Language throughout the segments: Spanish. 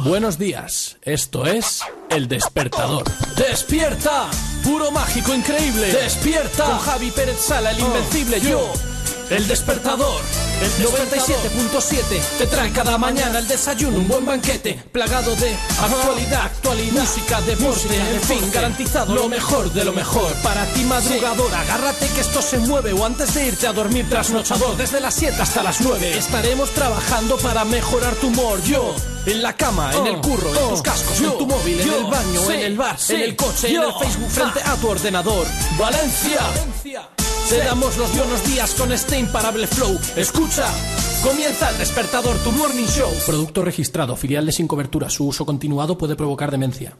Buenos días, esto es El Despertador. ¡Despierta! Puro mágico increíble. ¡Despierta! Con Javi Pérez Sala, el invencible yo. El Despertador. El 97.7 te trae cada mañana el desayuno, un buen banquete, plagado de actualidad, actualidad, música, deporte, en fin, garantizado lo mejor de lo mejor. Para ti madrugador, agárrate que esto se mueve o antes de irte a dormir trasnochador, desde las 7 hasta las 9 estaremos trabajando para mejorar tu humor. Yo en la cama, en el curro, en tus cascos, en tu móvil, en el baño, en el bar, en el coche, en el Facebook, frente a tu ordenador. Valencia. Te damos los buenos días con este imparable flow. Escucha. Comienza el despertador, tu morning show. Producto registrado, filial de sin cobertura. Su uso continuado puede provocar demencia.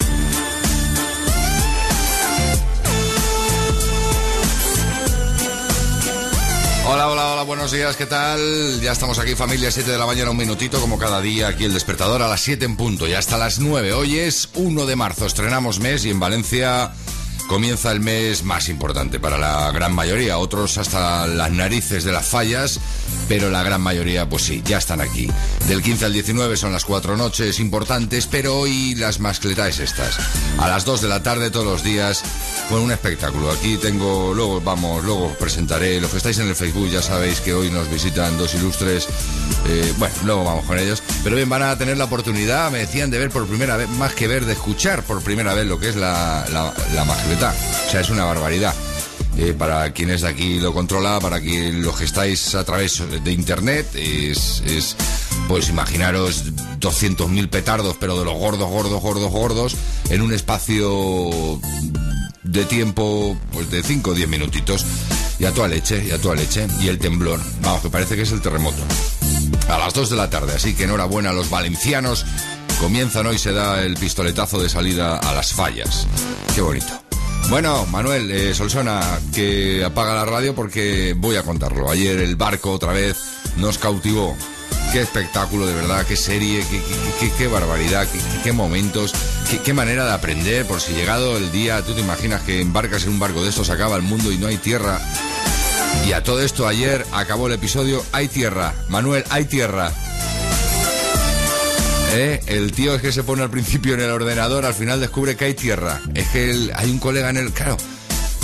Hola, hola, hola, buenos días, ¿qué tal? Ya estamos aquí, familia, 7 de la mañana, un minutito, como cada día, aquí el despertador a las 7 en punto y hasta las 9. Hoy es 1 de marzo, estrenamos mes y en Valencia comienza el mes más importante para la gran mayoría, otros hasta las narices de las fallas, pero la gran mayoría, pues sí, ya están aquí. Del 15 al 19 son las cuatro noches importantes, pero hoy las más cletáis estas. A las 2 de la tarde todos los días, con un espectáculo. Aquí tengo, luego vamos, luego os presentaré. Los que estáis en el Facebook ya sabéis que hoy nos visitan dos ilustres. eh, bueno, luego vamos con ellos. Pero bien, van a tener la oportunidad, me decían, de ver por primera vez, más que ver, de escuchar por primera vez lo que es la, la, la O sea, es una barbaridad. Eh, para quienes de aquí lo controla, para que los que estáis a través de internet, es, es pues imaginaros 200.000 petardos, pero de los gordos, gordos, gordos, gordos, en un espacio de tiempo pues de 5 o 10 minutitos. Y a toda leche, y a toda leche. Y el temblor, vamos, que parece que es el terremoto. A las 2 de la tarde, así que enhorabuena a los valencianos. Comienzan hoy, se da el pistoletazo de salida a las fallas. Qué bonito. Bueno, Manuel, eh, Solsona, que apaga la radio porque voy a contarlo. Ayer el barco otra vez nos cautivó. Qué espectáculo, de verdad, qué serie, qué, barbaridad, qué, momentos, qué manera de aprender. Por si llegado el día, tú te imaginas que embarcas en un barco de estos, acaba el mundo y no hay tierra. Y a todo esto ayer acabó el episodio Hay tierra. Manuel, hay tierra. ¿Eh? El tío es que se pone al principio en el ordenador, al final descubre que hay tierra. Es que hay un colega en el... Claro,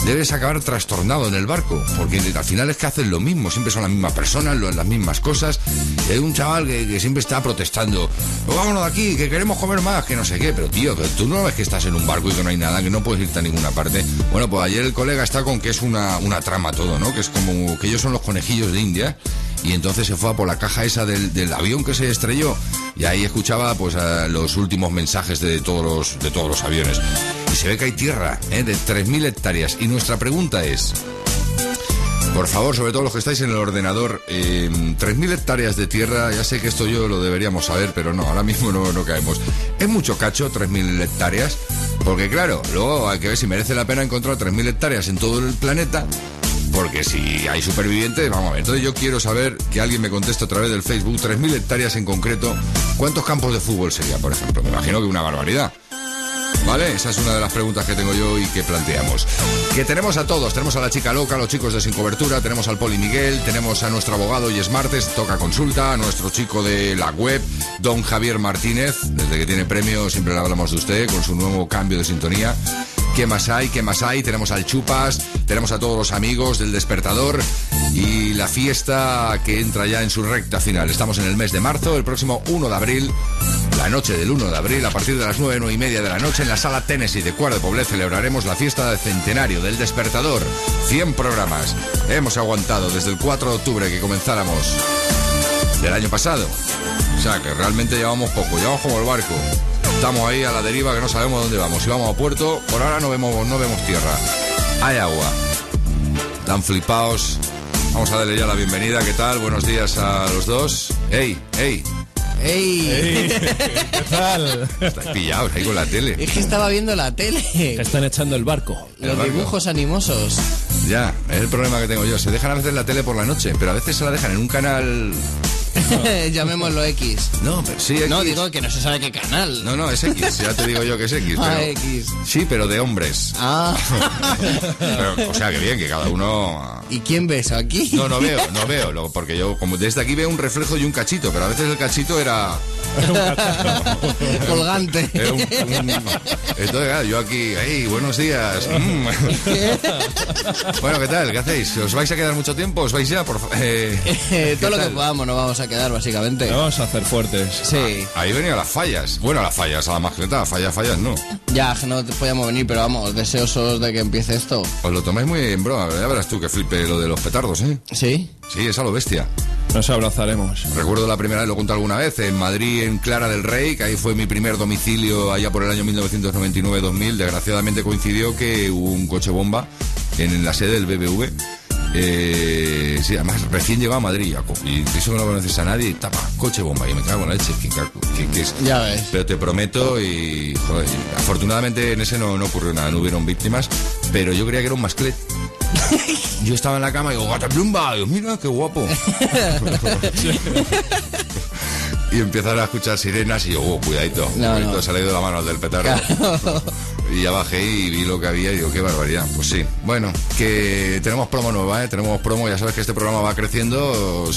debes acabar trastornado en el barco, porque al final es que hacen lo mismo, siempre son las mismas personas, las mismas cosas. Hay un chaval que, siempre está protestando, "Oh, vámonos de aquí, que queremos comer más, que no sé qué, pero tío, tú no ves que estás en un barco y que no hay nada, que no puedes irte a ninguna parte. Bueno, pues ayer el colega está con que es una, una trama todo, ¿no? Que es como que ellos son los conejillos de India y entonces se fue a por la caja esa del, avión que se estrelló y ahí escuchaba pues los últimos mensajes de todos los de todos los aviones se ve que hay tierra ¿eh? de 3.000 hectáreas y nuestra pregunta es por favor, sobre todo los que estáis en el ordenador, eh, 3.000 hectáreas de tierra, ya sé que esto yo lo deberíamos saber, pero no, ahora mismo no, no caemos. ¿Es mucho cacho 3.000 hectáreas? Porque claro, luego hay que ver si merece la pena encontrar 3.000 hectáreas en todo el planeta, porque si hay supervivientes, vamos a ver. Entonces yo quiero saber que alguien me conteste a través del Facebook, 3.000 hectáreas en concreto, ¿cuántos campos de fútbol sería, por ejemplo? Me imagino que una barbaridad. ¿Vale? Esa es una de las preguntas que tengo yo y que planteamos. Que tenemos a todos, tenemos a la chica loca, a los chicos de Sin Cobertura, tenemos al Poli Miguel, tenemos a nuestro abogado y Martes, toca consulta, a nuestro chico de la web, don Javier Martínez, desde que tiene premio siempre le hablamos de usted, con su nuevo cambio de sintonía. ¿Qué más hay? ¿Qué más hay? Tenemos al Chupas, tenemos a todos los amigos del despertador y la fiesta que entra ya en su recta final. Estamos en el mes de marzo, el próximo 1 de abril, la noche del 1 de abril, a partir de las 9, 9 y media de la noche, en la sala Tennessee de Cuar de celebraremos la fiesta de centenario del despertador. 100 programas. Hemos aguantado desde el 4 de octubre que comenzáramos del año pasado. O sea que realmente llevamos poco, llevamos como el barco. Estamos ahí a la deriva que no sabemos dónde vamos. Si vamos a puerto, por ahora no vemos, no vemos tierra. Hay agua. Están flipaos. Vamos a darle ya la bienvenida. ¿Qué tal? Buenos días a los dos. ¡Ey! ¡Ey! ¡Ey! ¿Qué tal? Estáis pillados ahí con la tele. Es que estaba viendo la tele. Están echando el barco. Los barco. dibujos animosos. Ya, es el problema que tengo yo. Se dejan a veces la tele por la noche, pero a veces se la dejan en un canal Llamémoslo X. No, pero sí, X. No, digo que no se sabe qué canal. No, no, es X, ya te digo yo que es X. Ah, pero- X. Sí, pero de hombres. Ah. Pero, o sea, que bien, que cada uno... ¿Y quién ves aquí? No, no veo, no veo, lo- porque yo como desde aquí veo un reflejo y un cachito, pero a veces el cachito era... Colgante. era un- un- entonces, claro, yo aquí, ¡ay, buenos días! mm. bueno, ¿qué tal? ¿Qué hacéis? ¿Os vais a quedar mucho tiempo? ¿Os vais ya? Por, eh, todo ¿qué lo que tal? podamos nos vamos a quedar, básicamente. Lo vamos a hacer fuertes. Sí. Ahí venían las fallas. Bueno, las fallas, a la mascleta, fallas, fallas, no. Ya, que no podíamos venir, pero vamos, deseosos de que empiece esto. Os lo tomáis muy en broma, ya verás tú que lo de los petardos, ¿eh? ¿Sí? Sí, es a lo bestia. Nos abrazaremos. Recuerdo la primera vez, lo conté alguna vez, en Madrid, en Clara del Rey, que ahí fue mi primer domicilio allá por el año 1999-2000. Desgraciadamente coincidió que hubo un coche bomba en la sede del BBV. Eh, sí, además recién llegaba a Madrid, y eso no lo conoces a nadie, tapa, coche bomba, y me cago en la leche, que, que- que es- Ya ves. pero te prometo y, joder, y afortunadamente en ese no, no ocurrió nada, no hubieron víctimas, pero yo creía que era un masclet. Yo estaba en la cama y digo, gata plumba, y mira qué guapo. y empezaron a escuchar sirenas y yo, oh, cuidadito, No, cuidadito, no. se le ha ido la mano al del petardo. Y ya bajé y vi lo que había y digo, qué barbaridad. Pues sí. Bueno, que tenemos promo nueva, ¿eh? Tenemos promo, ya sabes que este programa va creciendo.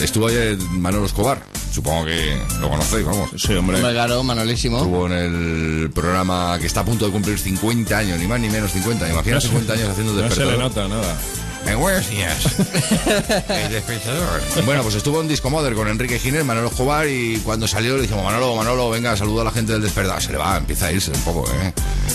Estuvo ayer Manolo Escobar, supongo que lo conocéis, vamos. Sí, hombre. Hombre, claro, Manolísimo. Estuvo en el programa que está a punto de cumplir 50 años, ni más ni menos 50. Imagina No se- 50 años haciendo No se despertador. le nota nada. El despertador. Bueno, pues estuvo en Disco Mother con Enrique Ginés, Manolo Escobar y cuando salió le dijimos, Manolo, Manolo, venga, saluda a la gente del despertador. Se le va, empieza a irse un poco, ¿eh?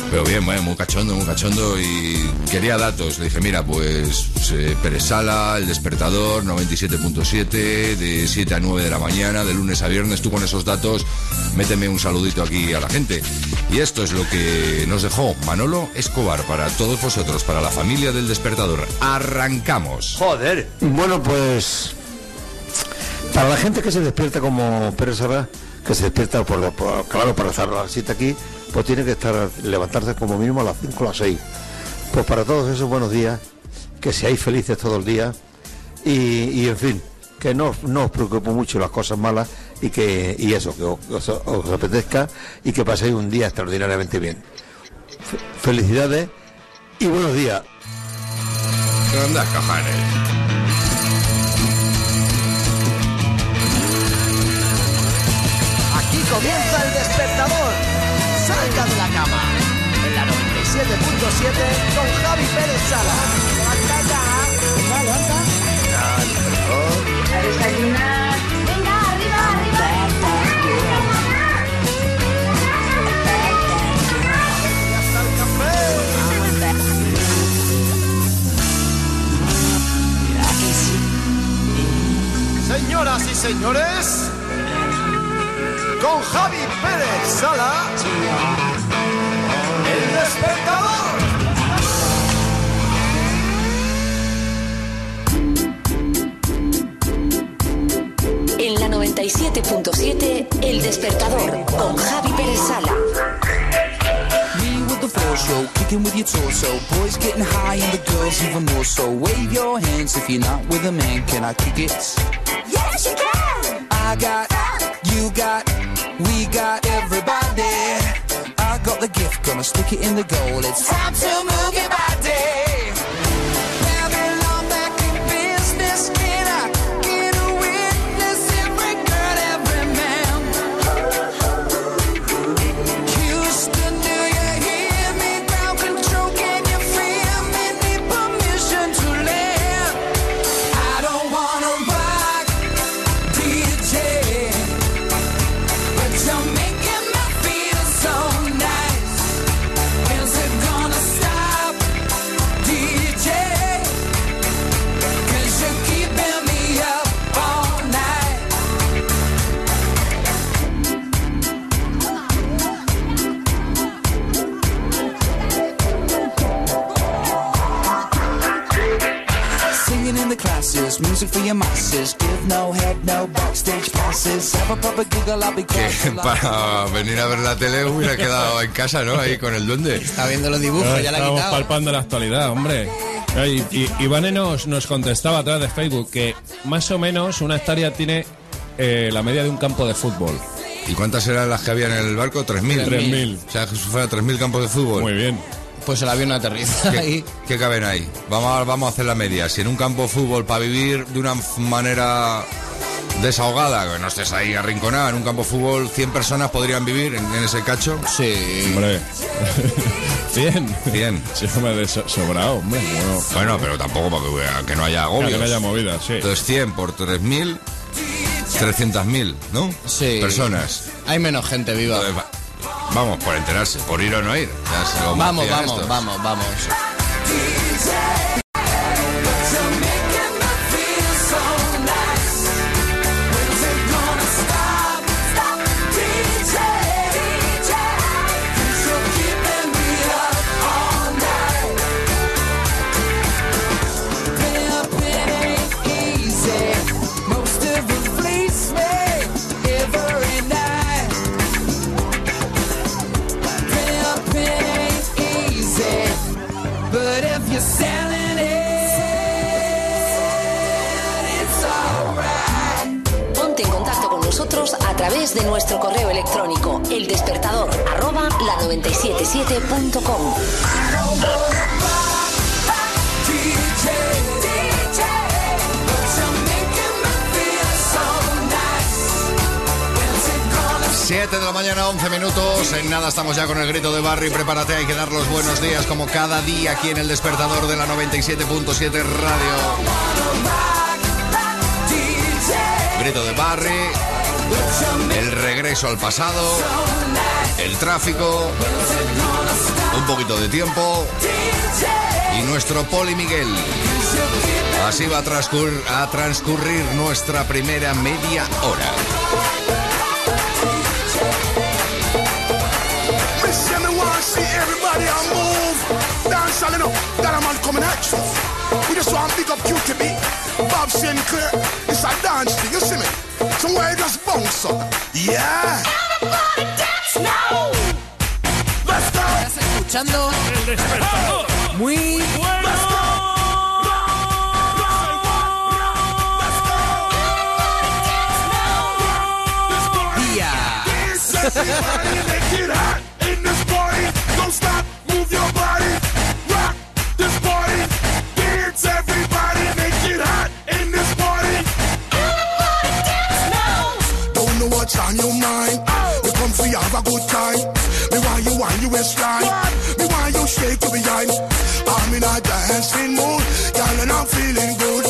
Pero bien, bueno, muy cachondo, muy cachondo y quería datos. Le dije, mira, pues eh, Pérez Sala, El Despertador, 97.7, de 7 a 9 de la mañana, de lunes a viernes. Tú con esos datos, méteme un saludito aquí a la gente. Y esto es lo que nos dejó Manolo Escobar para todos vosotros, para la familia del Despertador. Arrancamos. Joder. Bueno, pues para la gente que se despierta como Pérez Sara, que se despierta por, por- claro para estar a las 7 aquí, pues tiene que estar levantarse como mínimo a las 5 o las 6. Pues para todos esos buenos días, que seáis felices todo el día y, y, en fin, que no, no os preocupe mucho las cosas malas y que y eso, que os, os- os apetezca y que paséis un día extraordinariamente bien. Fe- Felicidades y buenos días. ¿Qué onda, cajares? Aquí comienza el despertador. Salga de la cama. En la 97.7 con Javi Pérez Sala. Levanta ya. Venga, levanta. A Señoras y señores, con Javi Pérez Sala, el despertador. En la 97.7, El Despertador, con Javi Pérez Sala. Me with the show, kicking with your torso. Boys getting high and the girls even more so. Wave your hands if you're not with a man. Can I kick it? Can. I got, you got, we got everybody. I got the gift, gonna stick it in the goal. It's time to move your body. Que para venir a ver la tele hubiera quedado en casa, ¿no? Ahí con el duende. Está viendo los dibujos, ya la Estamos quitado. palpando la actualidad, hombre. Y, y, Ivane nos, nos contestaba a través de Facebook que más o menos una hectárea tiene eh, la media de un campo de fútbol. ¿Y cuántas eran las que había en el barco? 3.000. 3.000. O sea, que si fuera 3.000 campos de fútbol. Muy bien. Pues el avión aterriza ¿Qué, ahí. qué caben ahí? Vamos a, vamos a hacer la media. Si en un campo de fútbol para vivir de una manera desahogada, que no estés ahí arrinconado, en un campo de fútbol 100 personas podrían vivir en, en ese cacho. Sí. Hombre. Bien. Bien. Sí, hombre, de so- sobrado, hombre. Bueno, Bueno, pero tampoco para que, no haya agobios. que no haya movida, sí. Entonces 100 por 3.000, 300.000, ¿no? Sí. Personas. Hay menos gente viva. Entonces, vamos, por enterarse, por ir o no ir. Ya se lo Vamos, vamos, vamos, vamos. De nuestro correo electrónico eldespertador arroba la977.com. DJ, DJ, but you're making me feel so nice. When's it gonna 7 de la mañana, 11 minutos. En nada estamos ya con el grito de Barry. Prepárate, hay que dar los buenos días como cada día aquí en el despertador de la 97.7 Radio. Grito de Barry. El regreso al pasado. El tráfico. Un poquito de tiempo. Y nuestro Poli Miguel. Así va a transcurrir, nuestra primera media hora. Somewhere just bounce up. Yeah. Let's go. Estás escuchando El despertador. muy in this good time. Me want you want you waistline. Me want you shake your behind. I'm in a dancing mood, girl, and I'm feeling good.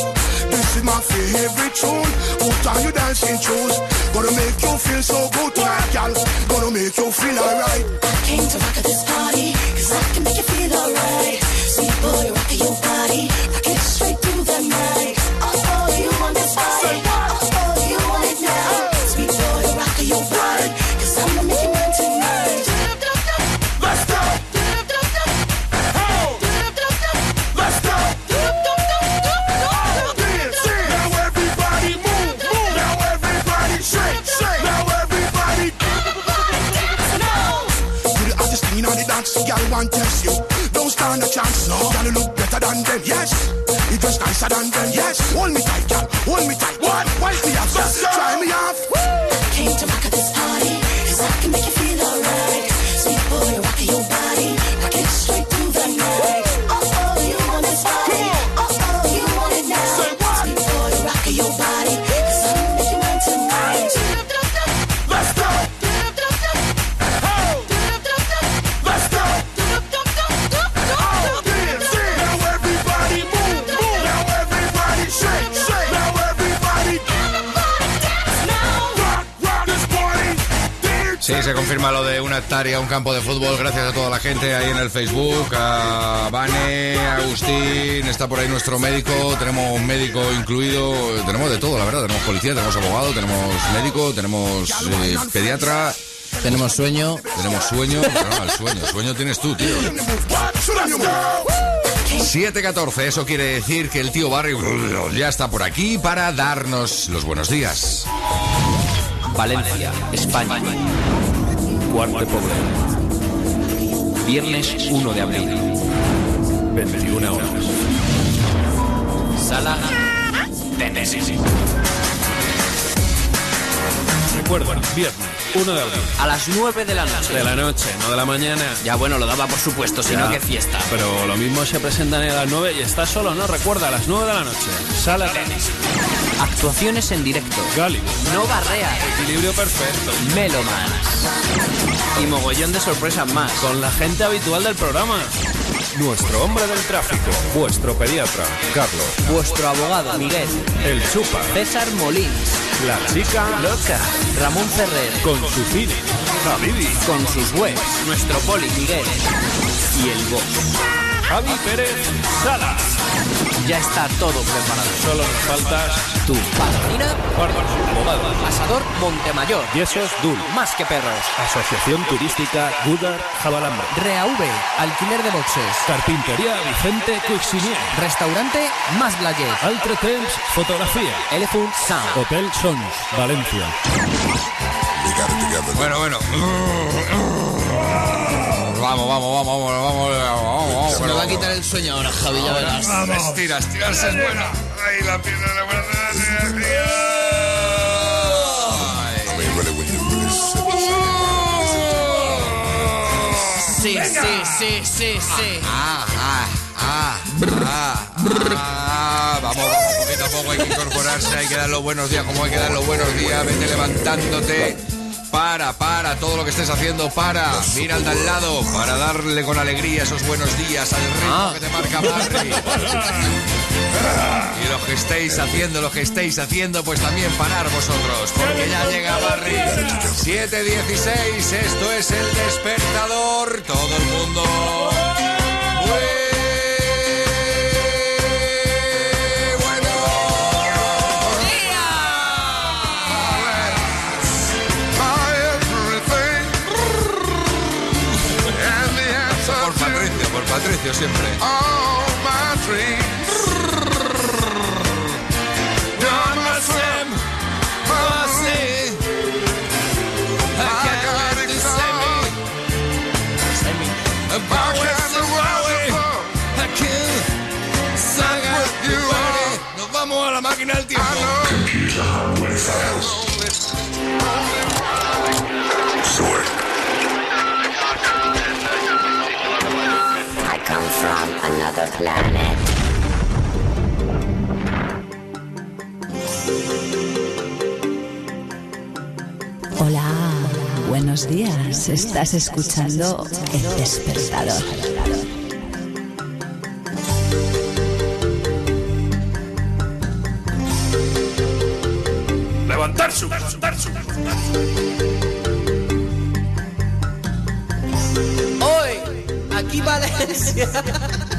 This is my favorite tune. Put on your dancing shoes. Gonna make you feel so good tonight, girl. Gonna make you feel alright. I Came to rock at this party, cause I can make you feel alright. Sweet boy, rock your body, no. Girl you look better than them, yes. You dress nicer than them, yes. Hold me tight, girl. Hold me tight. What? Wipe me off, try me off. Se confirma lo de una hectárea, un campo de fútbol, gracias a toda la gente ahí en el Facebook, a Vane, a Agustín, está por ahí nuestro médico, tenemos un médico incluido, tenemos de todo, la verdad, tenemos policía, tenemos abogado, tenemos médico, tenemos eh, pediatra, Tenemos sueño. tenemos sueño, no, el sueño, sueño tienes tú, tío. Let's go. 7.14, eso quiere decir que el tío Barry ya está por aquí para darnos los buenos días. Valencia, España. Cuarto de Poblado. Viernes 1 de abril. 21 horas. Sala Tennessee. Recuerda, viernes 1 de abril. A las 9 de la noche. De la noche, no de la mañana. Ya bueno, lo daba por supuesto, si Ya. no, qué fiesta. Pero lo mismo se presentan a las 9 y está solo, ¿no? Recuerda, a las 9 de la noche. Sala tenis. Actuaciones en directo. Gali. No barrea. Equilibrio perfecto. Meloman. Y mogollón de sorpresas más. Con la gente habitual del programa. Nuestro hombre del tráfico. Vuestro pediatra, Carlos. Vuestro abogado, Miguel. El Chupa. César Molins. La chica loca. Ramón Ferrer. Con su cine. Habibi. Con sus webs. Nuestro poli, Miguel. Y el boss. Javi Pérez Sala. Ya está todo preparado. Solo nos faltas Tú. Patrocina. Abogado. Asador Montemayor. Yesos Dul. Más que perros. Asociación Turística Gudar Jabalambre. ReaV. Alquiler de boxes. Carpintería Vicente Cuixinier. Restaurante Más Blayet. Altre Temps Fotografía. Elephant Sound. Hotel Sons, Valencia. Bueno, bueno. Vamos, vamos, vamos, vamos, vamos, vamos, vamos. Se me va a vamos. quitar el sueño ahora, Javi, ya verás. Estira, estirarse es buena. Ahí la pierna de la buena. Sí, sí, sí, sí, sí. Ah, ah, ah, ah, ah. Vamos, vamos, poquito a poco hay que incorporarse, hay que dar los buenos días como hay que dar los buenos días, vete levantándote. Para, para, todo lo que estés haciendo, para. Mira al de al lado, para darle con alegría esos buenos días al ritmo que te marca Barry. Y lo que estéis haciendo, lo que estéis haciendo, pues también parar vosotros, porque ya llega Barry. 7.16, esto es el despertador, todo el mundo. Patricio, por Patricio siempre. Nos vamos a la máquina del tiempo. Planet. Hola, buenos días. Estás escuchando El Despertador. Levantar su, levantar su. Hoy, aquí Valencia.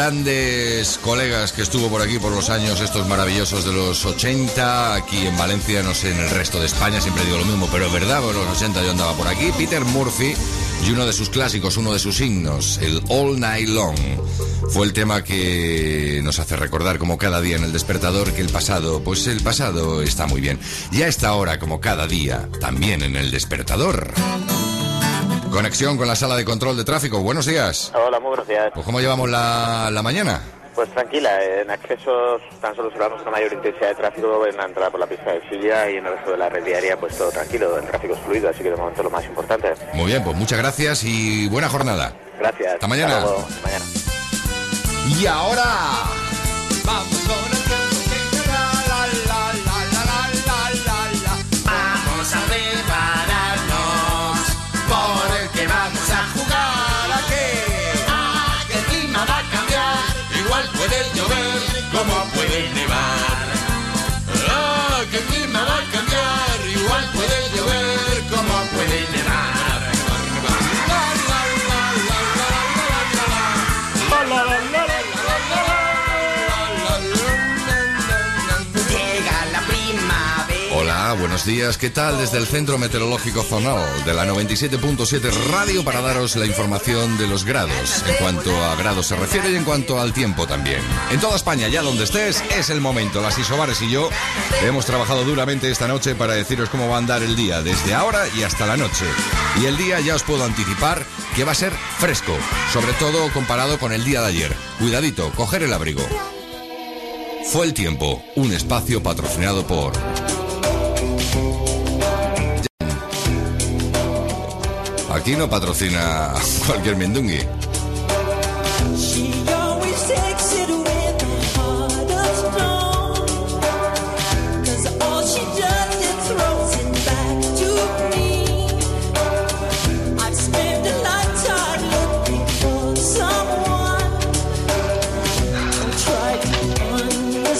grandes colegas que estuvo por aquí por los años estos maravillosos de los 80, aquí en Valencia, no sé, en el resto de España, siempre digo lo mismo, pero es verdad, por los 80 yo andaba por aquí, Peter Murphy, y uno de sus clásicos, uno de sus himnos, el All Night Long, fue el tema que nos hace recordar como cada día en el despertador que el pasado, pues el pasado está muy bien. Y a esta hora, como cada día, también en el despertador. Conexión con la sala de control de tráfico. Buenos días. Hola, muy Pues ¿Cómo llevamos la, la mañana? Pues tranquila, en accesos tan solo observamos una mayor intensidad de tráfico en la entrada por la pista de Silla y en el resto de la red diaria pues todo tranquilo, el tráfico es fluido, así que de momento lo más importante. Muy bien, pues muchas gracias y buena jornada. Gracias. Hasta mañana. luego, hasta mañana. Y ahora... días. ¿Qué tal desde el Centro Meteorológico Zonal de la 97.7 Radio para daros la información de los grados, en cuanto a grados se refiere y en cuanto al tiempo también. En toda España, ya donde estés, es el momento. Las Isobares y yo hemos trabajado duramente esta noche para deciros cómo va a andar el día, desde ahora y hasta la noche. Y el día ya os puedo anticipar que va a ser fresco, sobre todo comparado con el día de ayer. Cuidadito, coger el abrigo. Fue el tiempo, un espacio patrocinado por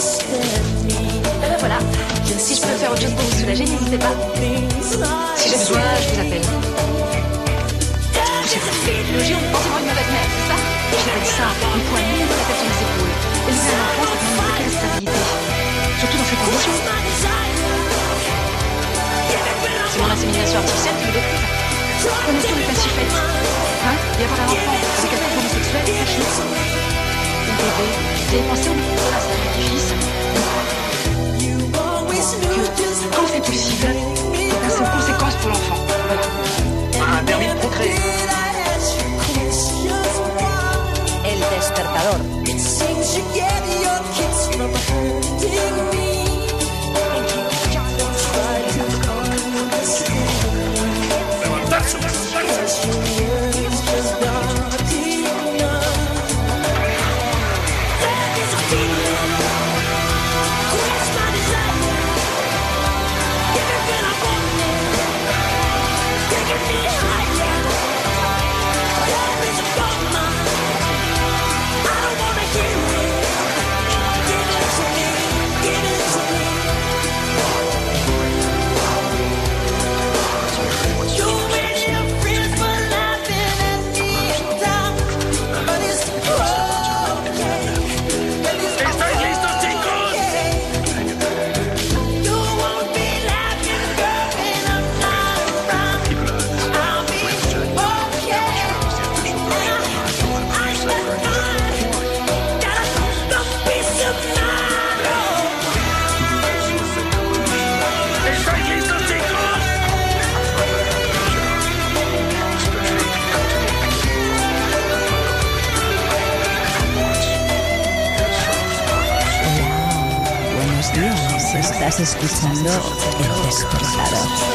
understand me. Ben voilà. Si je peux faire autre chose pour vous soulager, n'hésitez pas. Si j'ai besoin, je vous appelle. Pensez-moi une mère, c'est ça enfant, Surtout dans ces conditions. C'est mon insémination artificielle qui me détruit. Hein avoir un enfant avec un homosexuel, c'est fini. Mon bébé, vous avez pensé au à sa petit-fils que quand c'est possible, donc c'est une conséquence pour l'enfant. Voilà. Un permis de. Despertador. Estás escuchando El Despertador.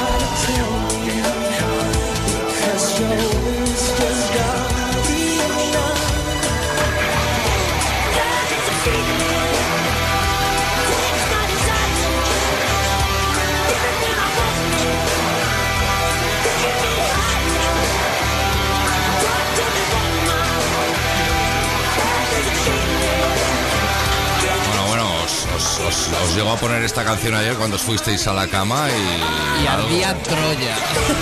Os, llegó a poner esta canción ayer cuando os fuisteis a la cama y. Y algo, ardía Troya.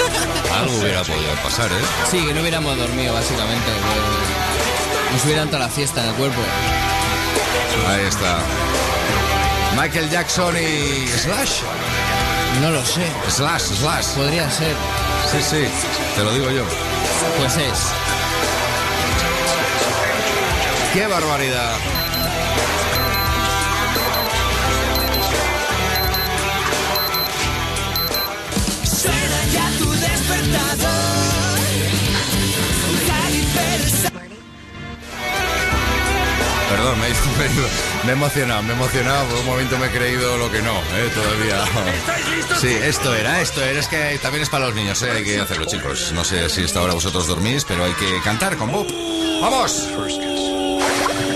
algo hubiera podido pasar, ¿eh? Sí, que no hubiéramos dormido, básicamente. Nos hubiera entrado la fiesta en el cuerpo. Ahí está. Michael Jackson y Slash. No lo sé. Slash, Slash. Podría ser. Sí, sí, te lo digo yo. Pues es. ¡Qué barbaridad! Perdón, me, me- me he emocionado, me he emocionado, por un momento me he creído lo que no, ¿eh? Todavía. Sí, esto era, esto era, es que también es para los niños, ¿eh? Hay que hacerlo, chicos. No sé si esta hora vosotros dormís, pero hay que cantar con Bob. ¡Vamos!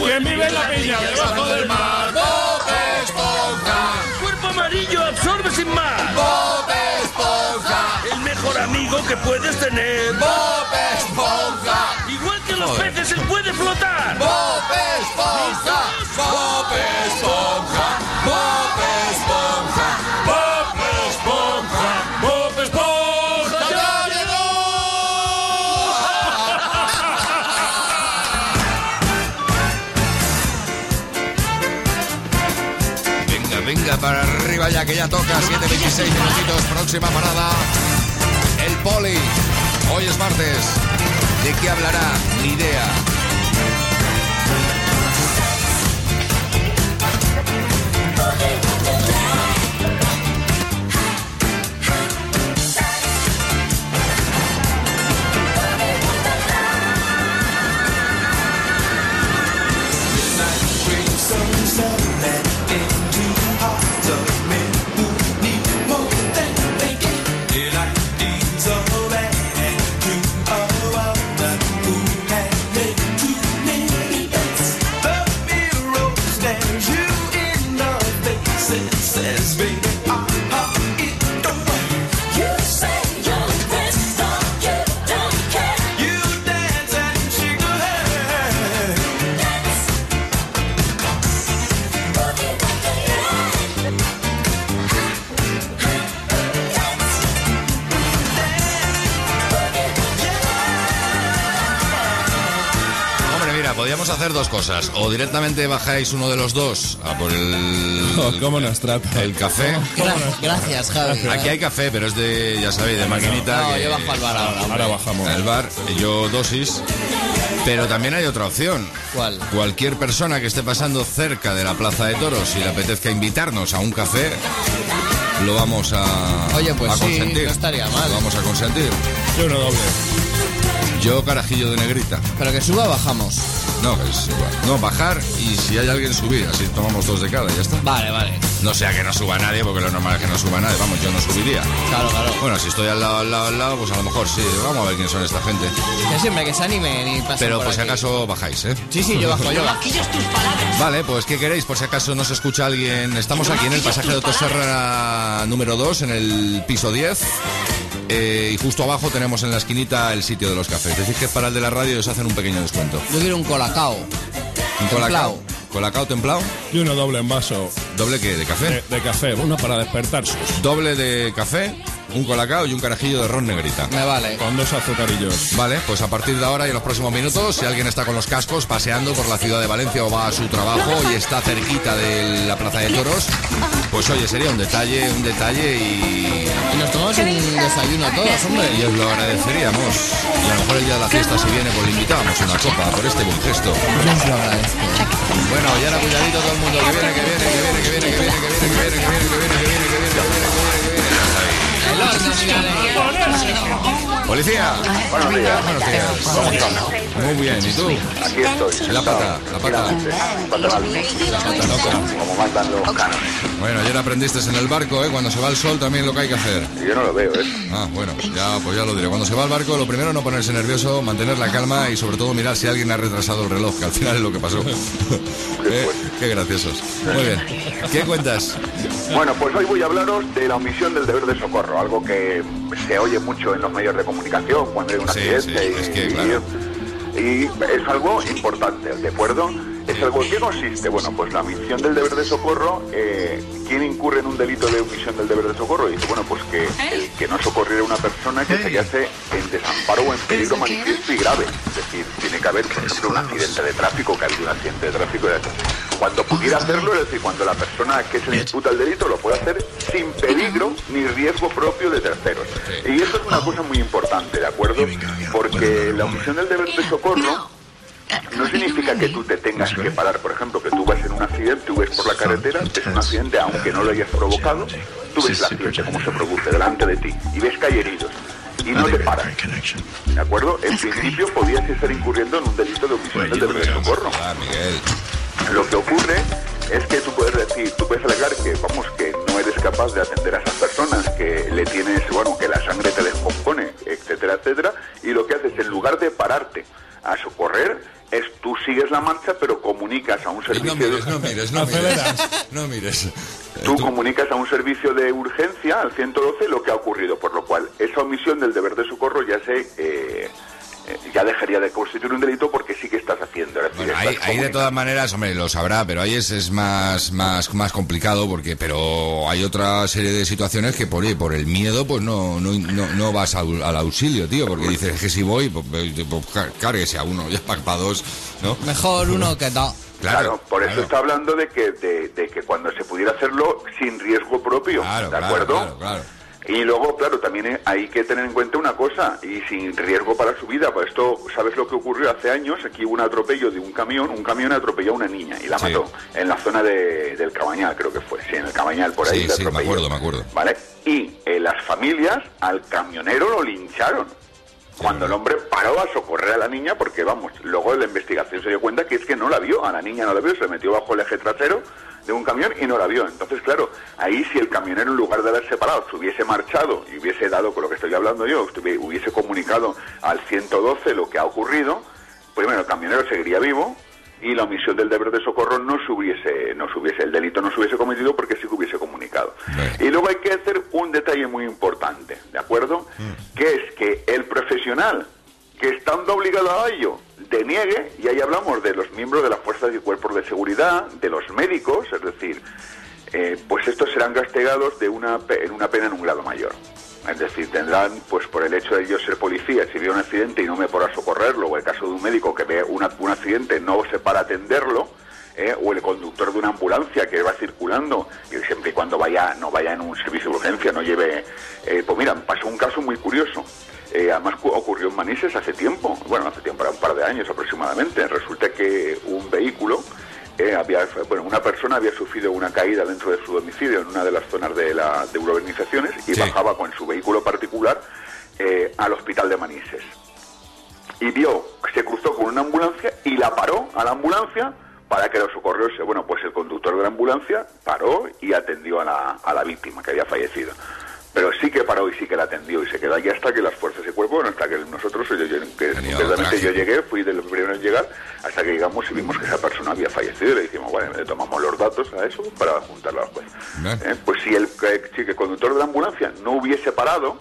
¿Quién vive en la piña debajo del mar? Bob Esponja. Cuerpo amarillo absorbe sin más. Bob Esponja. El mejor amigo que puedes tener. Bob Esponja. Que los Joder. peces, él puede flotar. Bob Esponja. Bob Esponja. Bob Esponja. Bob Esponja. Bob Esponja. ¡Ya Venga, venga, para arriba ya que ya toca, 7.26 minutitos, próxima parada. El Poli. Hoy es martes. ¿De qué hablará? Ni idea. Cosas. O directamente bajáis uno de los dos a por el. Oh, ¿Cómo nos trata? El café. Gra- gracias, Javi. Aquí hay café, pero es de, ya sabéis, de maquinita. No, que- yo bajo al bar ahora. hombre. Ahora bajamos. El bar, yo dosis. Pero también hay otra opción. ¿Cuál? Cualquier persona que esté pasando cerca de la Plaza de Toros y le apetezca invitarnos a un café, lo vamos a, Oye, pues a sí, consentir. no estaría mal. Lo vamos a consentir. Yo uno doble. Yo carajillo de negrita. Pero que suba, bajamos. No, es igual. No, bajar y si hay alguien subir, así tomamos dos de cada y ya está. Vale, vale. No sea que no suba nadie, porque lo normal es que no suba nadie. Vamos, yo no subiría. Claro, claro. Bueno, si estoy al lado, al lado, al lado, pues a lo mejor sí. Vamos a ver quién son esta gente. Que siempre que se animen y pasen Pero por por si aquí. acaso bajáis, ¿eh? Sí, sí, yo bajo, yo bajo. Vale, pues ¿qué queréis? Por si acaso no se escucha alguien. Estamos aquí en el pasaje de Autoserra número 2, en el piso 10. Eh, y justo abajo tenemos en la esquinita el sitio de los cafés. Decís que para el de la radio os hacen un pequeño descuento. Yo quiero un colacao. ¿Un Templao. colacao? ¿Colacao templado? Y uno doble en vaso ¿Doble qué? ¿De café? de, de café, uno para despertarse. Doble de café, un colacao y un carajillo de ron negrita. Me vale. Con dos azucarillos. Vale, pues a partir de ahora y en los próximos minutos, si alguien está con los cascos paseando por la ciudad de Valencia o va a su trabajo y está cerquita de la Plaza de Toros, pues oye, sería un detalle, un detalle y, Y nos tomamos un desayuno todos, hombre. y os lo agradeceríamos. Y a lo mejor el día de la fiesta, si viene, pues le invitábamos una copa por este buen gesto. Yo os lo agradezco. Bueno, y ahora cuidadito todo el mundo, que viene, que viene, que viene, que viene, que viene, que viene, que viene, que viene, que viene, que viene, que viene, que viene, que viene, larga, larga. El Policía. Buenos días. Buenos días. ¿Cómo estamos? Muy bien, ¿y tú? Aquí estoy. La pata, la pata. Pata Como mandan los cánones. Bueno, ayer aprendiste en el barco, ¿eh? Cuando se va el sol también lo que hay que hacer. Yo no lo veo, ¿eh? Ah, bueno, ya, pues ya lo diré. Cuando se va al barco, lo primero no ponerse nervioso, mantener la calma y sobre todo mirar si alguien ha retrasado el reloj, que al final es lo que pasó. Eh, qué graciosos. Muy bien. ¿Qué cuentas? Bueno, pues hoy voy a hablaros de la omisión del deber de socorro, algo que se oye mucho en los medios de comunicación cuando hay un Sí, accidente sí, y, es que, claro. y es algo importante, ¿de acuerdo? ¿Es algo qué consiste? Bueno, pues la omisión del deber de socorro, eh, ¿quién incurre en un delito de omisión del deber de socorro? Y dice, bueno, pues que el que no socorriera a una persona que se hallase en desamparo o en peligro manifiesto y grave. Es decir, tiene que haber, por ejemplo, un accidente de tráfico, que ha habido un accidente de tráfico. Cuando pudiera hacerlo, es decir, cuando la persona que se le imputa el delito lo puede hacer sin peligro ni riesgo propio de terceros. Y eso es una cosa muy importante, ¿de acuerdo? Porque la omisión del deber de socorro no. significa que tú te tengas que parar, por ejemplo, que tú vas en un accidente, tú ves por la carretera, ves un accidente, aunque no lo hayas provocado, tú ves el accidente como se produce delante de ti y ves que hay heridos y no te paras. ¿De acuerdo? En principio podías estar incurriendo en un delito de omisión del deber de socorro. Lo que ocurre es que tú puedes decir, tú puedes alegar que, vamos, que no eres capaz de atender a esas personas, que le tienes, bueno, que la sangre te descompone, etcétera, etcétera, y lo que haces, en lugar de pararte a socorrer, es tú sigues la marcha, pero comunicas a un servicio... No mires, no mires, no mires. No mires. Tú comunicas a un servicio de urgencia, al 112, lo que ha ocurrido, por lo cual esa omisión del deber de socorro ya se... eh, eh, ya dejaría de constituir un delito porque sí que estás haciendo. Es decir, Bueno, estás ahí, ahí de todas maneras, hombre, lo sabrá, pero ahí es, es más, más, más complicado porque, pero hay otra serie de situaciones que por, por el miedo, pues no, no, no, no vas al, al auxilio, tío, porque dices que si voy, pues, pues, pues, cá- cárguese a uno, ya para dos, ¿no? Mejor uno que no. Claro, por eso está hablando de que, de, de que cuando se pudiera hacerlo sin riesgo propio, ¿de claro, acuerdo? claro, claro. Y luego, claro, también hay que tener en cuenta una cosa, y sin riesgo para su vida, pues esto, ¿sabes lo que ocurrió hace años? Aquí hubo un atropello de un camión, un camión atropelló a una niña y la Sí. mató, en la zona de- del Cabañal, creo que fue, sí, en el Cabañal, por ahí Sí, sí, me acuerdo, me acuerdo. ¿Vale? Y eh, las familias al camionero lo lincharon. Cuando el hombre paró a socorrer a la niña, porque vamos, luego de la investigación se dio cuenta que es que no la vio, a la niña no la vio, se metió bajo el eje trasero de un camión y no la vio. Entonces, claro, ahí si el camionero en lugar de haberse parado se hubiese marchado y hubiese dado con lo que estoy hablando yo, hubiese comunicado al 112 lo que ha ocurrido, primero el camionero seguiría vivo y la omisión del deber de socorro no se hubiese, no se hubiese, el delito no se hubiese cometido porque sí que hubiese comunicado. Y luego hay que hacer un detalle muy importante, ¿de acuerdo? Que es que el profesional que estando obligado a ello deniegue, y ahí hablamos de los miembros de las fuerzas y cuerpos de seguridad, de los médicos, es decir, eh, pues estos serán castigados de una, en una pena en un grado mayor. Es decir, tendrán, pues por el hecho de yo ser policía, si veo un accidente y no me podrá socorrerlo, o el caso de un médico que ve una- un accidente no se para atenderlo, eh, o el conductor de una ambulancia que va circulando, y siempre y cuando vaya, no vaya en un servicio de urgencia, no lleve... eh, pues mira, pasó un caso muy curioso. Eh, además cu- ocurrió en Manises hace tiempo, bueno, hace tiempo, era un par de años aproximadamente. Resulta que un vehículo, eh, había, bueno, una persona había sufrido una caída dentro de su domicilio en una de las zonas de, la, de urbanizaciones y bajaba con su vehículo particular eh, al hospital de Manises. Y vio, se cruzó con una ambulancia y la paró a la ambulancia para que lo socorriese. Bueno, pues el conductor de la ambulancia paró y atendió a la, a la víctima que había fallecido. Pero sí que paró y sí que la atendió y se quedó allí hasta que las fuerzas de cuerpo, bueno, hasta que nosotros, yo, yo- que trágico. yo llegué, fui de los primeros en llegar, hasta que llegamos y vimos que esa persona había fallecido y le dijimos, bueno, le tomamos los datos a eso para juntarlo después. Eh, Pues si el, que- si el conductor de la ambulancia no hubiese parado,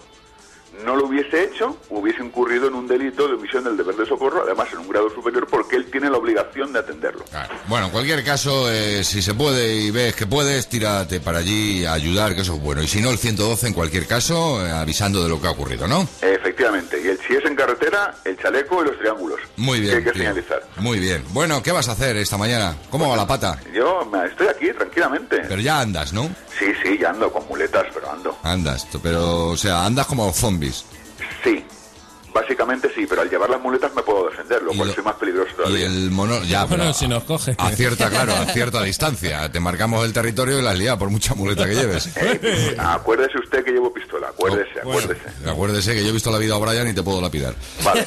no lo hubiese hecho, hubiese incurrido en un delito de omisión del deber de socorro, además en un grado superior, porque él tiene la obligación de atenderlo. Bueno, en cualquier caso, eh, si se puede y ves que puedes, tírate para allí a ayudar, que eso es bueno. Y si no, el 112 en cualquier caso, eh, avisando de lo que ha ocurrido, ¿no? Efectivamente, el, chaleco y los triángulos. Muy Que bien. hay que tío. señalizar. Muy bien. Bueno, ¿qué vas a hacer esta mañana? ¿Cómo va la pata? Yo estoy aquí tranquilamente. Pero ya andas, ¿no? Sí, sí, ya ando con muletas, pero ando. Andas, pero, o sea, andas como zombies. Sí, básicamente sí, pero al llevar las muletas me puedo defender, lo cual soy más peligroso Y todavía. el mono, ya, Bueno, si nos coge. a cierta, claro, a cierta distancia. Te marcamos el territorio y la has liado por mucha muleta que lleves. Eh, acuérdese usted que llevo pistola, acuérdese, acuérdese. Acuérdese que yo he visto la vida a Brian y te puedo lapidar. Vale.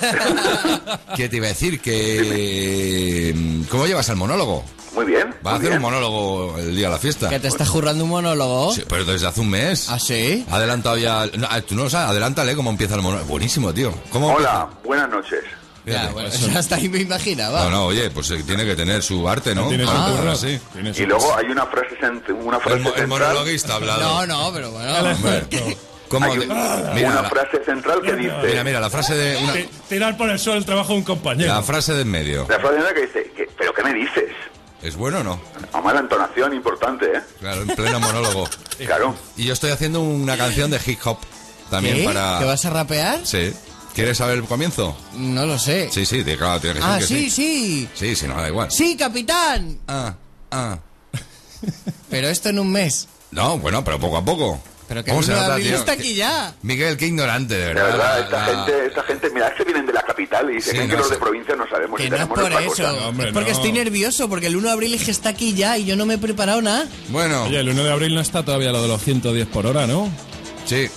¿Qué te iba a decir? Que... ¿Cómo llevas el monólogo? Muy bien. Va a hacer un monólogo el día de la fiesta. ¿Que te estás jurrando un monólogo? Sí, pero desde hace un mes. ¿Ah, sí? Ha adelantado ya... no, ah, tú no lo sabes, adelántale cómo empieza el monólogo. Buenísimo, tío. ¿Cómo Hola, buenas noches. Ya, bueno, ya hasta ahí me imaginaba. No, no, oye, pues eh, tiene que tener su arte, ¿no? Tiene su Ah, curro. sí. Y luego hay una frase, cent- una frase El, mo- el central. monologuista ha hablado. No, no, pero bueno. Hombre, ¿Cómo? Hay de- un- mira, una la- frase central que dice... mira, mira, la frase de... una- Ti- Tirar por el suelo el trabajo de un compañero. la frase de en medio. La frase central que dice, que, ¿pero qué me dices? ¿Es bueno o no? Además la entonación importante, ¿eh? Claro, en pleno monólogo. Claro. Y yo estoy haciendo una canción de hip hop también ¿Qué? para... ¿Que vas a rapear? Sí. ¿Quieres saber el comienzo? No lo sé. Sí, sí, de- claro, tiene que ser Ah, que sí, sí. Sí, sí, no, da igual. Sí, capitán. Ah, ah. Pero esto en un mes. No, bueno, pero poco a poco. Pero que ¿Cómo el se 1 de nota, abril tío? está aquí ya. Miguel, qué ignorante, de De verdad. verdad, La- esta la- gente, esta gente, mira, es que vienen de la capital y se Sí, creen no, que los de provincia no sabemos Que y no es tenemos por otra eso. hombre, es porque no. estoy nervioso, porque el 1 de abril dije está aquí ya y yo no me he preparado nada. Bueno, Oye, el 1 de abril no está todavía lo de los 110 por hora, ¿no? sí,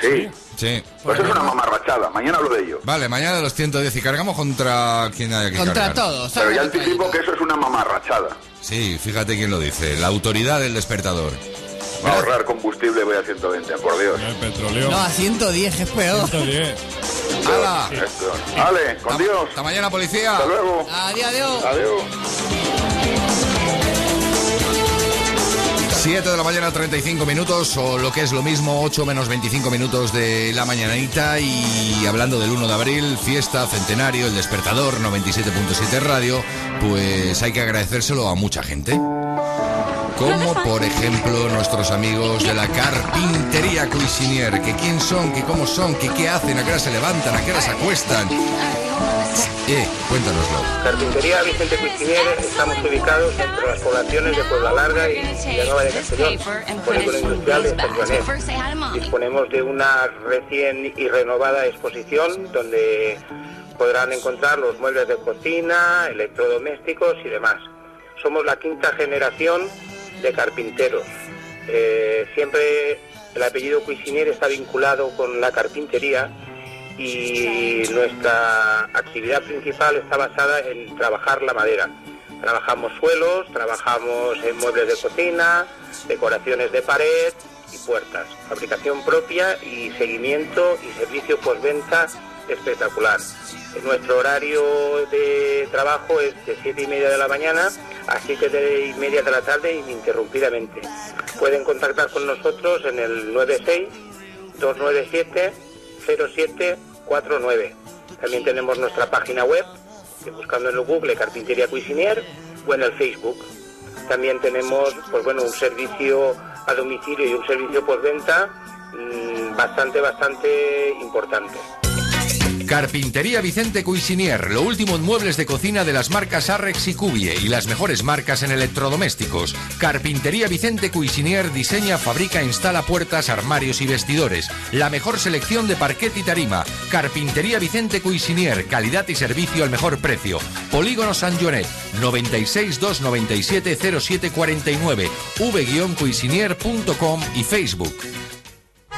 Sí, sí. pues eso es una mamarrachada, mañana hablo de ello. Vale, mañana de los 110 y cargamos contra quien haya que Contra cargar. todos. Pero ya anticipo que eso es una mamarrachada. Sí, fíjate quién lo dice. La autoridad del despertador. Ahorrar combustible voy a 120, por Dios. El petróleo. No, a 110, es peor. 110. ¡Hala! Esto. Vale, con Dios. Hasta mañana, policía. Hasta luego. Adiós, adiós. Adiós. 7 de la mañana, 35 minutos, o lo que es lo mismo, 8 menos 25 minutos de la mañanita. Y hablando del 1 de abril, fiesta, centenario, el despertador, 97.7 radio, pues hay que agradecérselo a mucha gente. Como por ejemplo nuestros amigos de la carpintería Cuisinier, que quién son, que cómo son, que qué hacen, a qué hora se levantan, a qué hora se acuestan. Eh, cuéntanoslo. Carpintería Vicente Cuistinier, estamos ubicados entre las poblaciones de Puebla Larga y Villanueva de Castellón, polígono industrial de Joanet. Disponemos de una recién y renovada exposición donde podrán encontrar los muebles de cocina, electrodomésticos y demás. Somos la quinta generación de carpinteros. Eh, siempre el apellido Cuisinier está vinculado con la carpintería y nuestra actividad principal está basada en trabajar la madera. Trabajamos suelos, trabajamos en muebles de cocina, decoraciones de pared y puertas. Fabricación propia y seguimiento y servicio postventa espectacular. Nuestro horario de trabajo es de 7 y media de la mañana a 7 y media de la tarde ininterrumpidamente. Pueden contactar con nosotros en el 96 297 0749. También tenemos nuestra página web, buscando en el Google Carpintería Cuisinier o en el Facebook. También tenemos pues bueno, un servicio a domicilio y un servicio postventa mm, bastante, bastante importante. Carpintería Vicente Cuisinier, lo último en muebles de cocina de las marcas Arrex y Cubie y las mejores marcas en electrodomésticos. Carpintería Vicente Cuisinier diseña, fabrica, instala puertas, armarios y vestidores. La mejor selección de parquet y tarima. Carpintería Vicente Cuisinier, calidad y servicio al mejor precio. Polígono San Joanet, 96 297 0749, v-cuisinier.com y Facebook.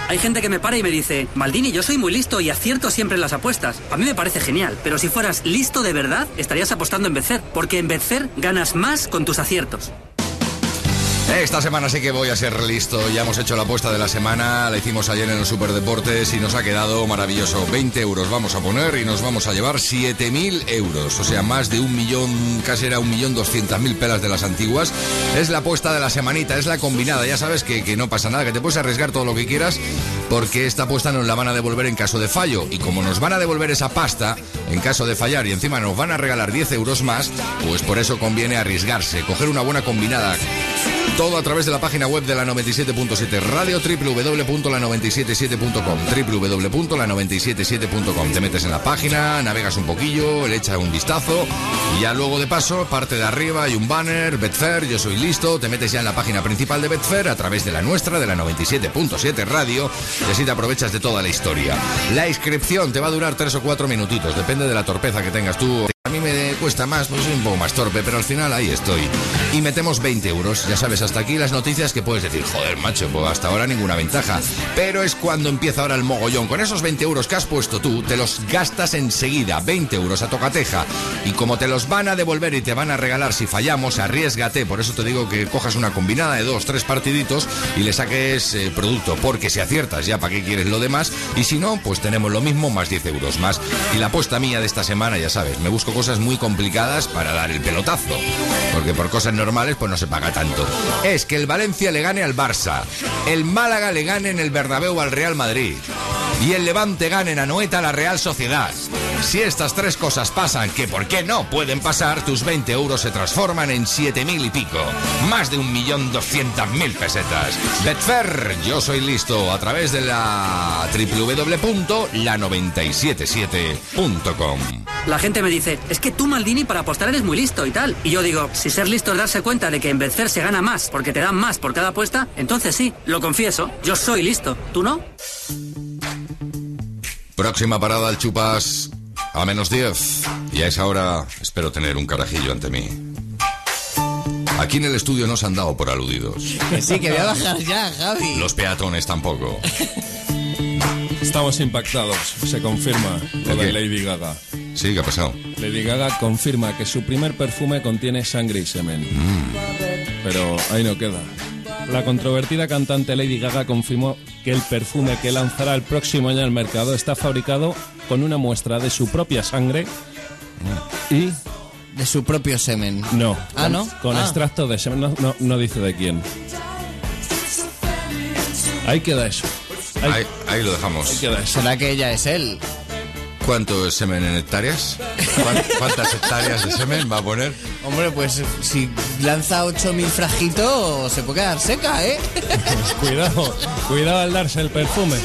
Hay gente que me para y me dice, Maldini, yo soy muy listo y acierto siempre en las apuestas. A mí me parece genial, pero si fueras listo de verdad, estarías apostando en Betfair, porque en Betfair ganas más con tus aciertos. Esta semana sí que voy a ser listo. Ya hemos hecho la apuesta de la semana, la hicimos ayer en los Superdeportes y nos ha quedado maravilloso. 20 euros vamos a poner y nos vamos a llevar 7.000 euros. O sea, más de un millón, casi era un millón doscientas mil pelas de las antiguas. Es la apuesta de la semanita, es la combinada. Ya sabes que, que no pasa nada, que te puedes arriesgar todo lo que quieras porque esta apuesta nos la van a devolver en caso de fallo. Y como nos van a devolver esa pasta en caso de fallar y encima nos van a regalar 10 euros más, pues por eso conviene arriesgarse, coger una buena combinada. Todo a través de la página web de la 97.7 radio www.la977.com www.la977.com Te metes en la página, navegas un poquillo, le echas un vistazo y ya luego de paso, parte de arriba hay un banner, Betfair, yo soy listo, te metes ya en la página principal de Betfair a través de la nuestra, de la 97.7 radio y así te aprovechas de toda la historia. La inscripción te va a durar 3 o 4 minutitos, depende de la torpeza que tengas tú. A mí me cuesta más, pues soy un poco más torpe, pero al final ahí estoy. Y metemos 20 euros. Ya sabes, hasta aquí las noticias que puedes decir, joder, macho, pues hasta ahora ninguna ventaja. Pero es cuando empieza ahora el mogollón. Con esos 20 euros que has puesto tú, te los gastas enseguida. 20 euros a tocateja. Y como te los van a devolver y te van a regalar si fallamos, arriesgate. Por eso te digo que cojas una combinada de dos, tres partiditos y le saques eh, producto. Porque si aciertas, ya para qué quieres lo demás. Y si no, pues tenemos lo mismo, más 10 euros más. Y la apuesta mía de esta semana, ya sabes, me busco cosas muy complicadas para dar el pelotazo. Porque por cosas normales, pues no se paga tanto. Es que el Valencia le gane al Barça, el Málaga le gane en el Bernabéu al Real Madrid y el Levante gane en Anoeta a la Real Sociedad. Si estas tres cosas pasan, que por qué no pueden pasar, tus 20 euros se transforman en 7.000 y pico. Más de 1.200.000 pesetas. Betfair, yo soy listo, a través de la www.la977.com. La gente me dice, es que tú, Maldini, para apostar eres muy listo y tal. Y yo digo, si ser listo es darse cuenta de que en vencer se gana más porque te dan más por cada apuesta, entonces sí, lo confieso, yo soy listo. ¿Tú no? Próxima parada al Chupas a menos 10. Y a esa hora espero tener un carajillo ante mí. Aquí en el estudio no se han dado por aludidos. Que sí, que voy a bajar ya, Javi. Los peatones tampoco. Estamos impactados, se confirma lo ¿De? Lady Gaga. Sí, ¿qué ha pasado? Lady Gaga confirma que su primer perfume contiene sangre y semen. Mm. Pero ahí no queda. La controvertida cantante Lady Gaga confirmó que el perfume que lanzará el próximo año al mercado está fabricado con una muestra de su propia sangre y... De su propio semen. No. Ah, con- ¿no? Con Ah. extracto de semen. No, no, no dice de quién. Ahí queda eso. Ahí, Ahí, ahí lo dejamos. ahí. ¿Será que ella es él? ¿Cuánto es semen en hectáreas? ¿Cuán- ¿Cuántas hectáreas de semen va a poner? Hombre, pues si lanza 8.000 frajitos, se puede quedar seca, ¿eh? Cuidado, cuidado al darse el perfume.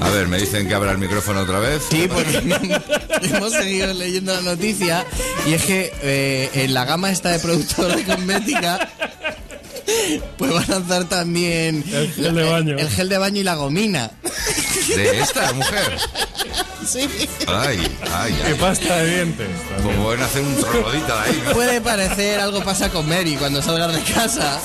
A ver, me dicen que abra el micrófono otra vez. Sí, porque hemos seguido leyendo la noticia y es que eh, en la gama esta de productora cosmética pues van a lanzar también El gel de baño. el gel de baño y la gomina. De esta mujer. Sí. Ay, ay, ay. pasta de dientes. Como pueden hacer un troglodita de ahí. ¿no? Puede parecer algo pasa con Mary cuando salgas de casa.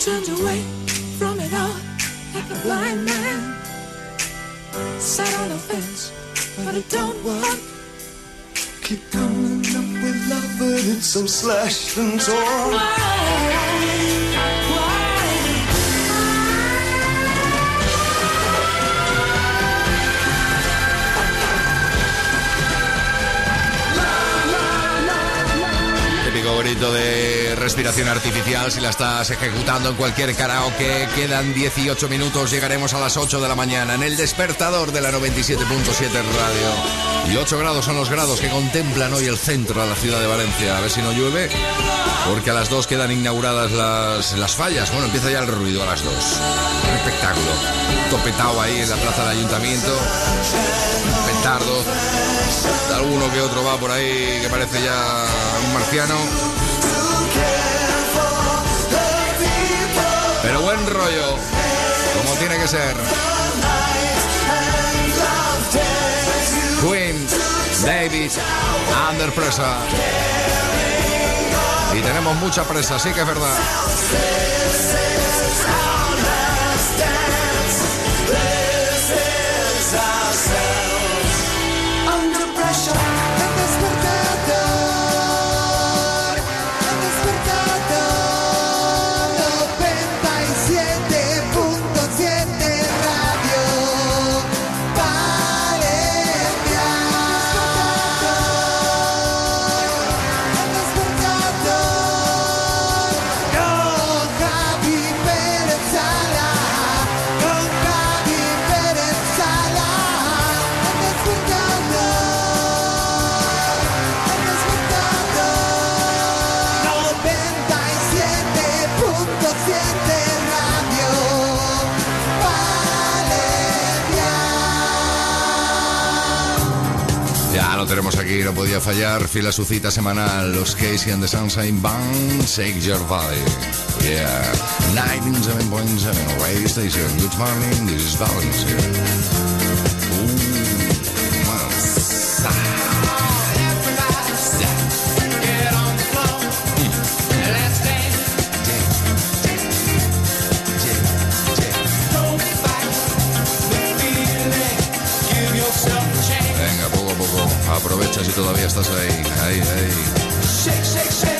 Turned away blind man. Sat on a fence, but it don't work. Keep coming up with love, but it's so slashed and torn. Típico grito de respiración artificial si la estás ejecutando en cualquier karaoke. Quedan 18 minutos, llegaremos a las 8 de la mañana en el despertador de la 97.7 Radio. Y 8 grados son los grados que contemplan hoy el centro de la ciudad de Valencia. A ver si no llueve, porque a las 2 quedan inauguradas las, las fallas. Bueno, empieza ya el ruido a las 2. Un espectáculo. Topetado ahí en la plaza del ayuntamiento. Petardo. Alguno que otro va por ahí que parece ya un marciano. Pero buen rollo, como tiene que ser. Queen, David, Under Pressure. Y tenemos mucha presa, sí que es verdad. Podía fallar. Fila su cita semanal. Los Casey and the Sunshine Band, Shake Your Body. Yeah. 97.7 Radio Station. Good morning, this is Valencia. escuchas y todavía estás ahí, ahí, ahí.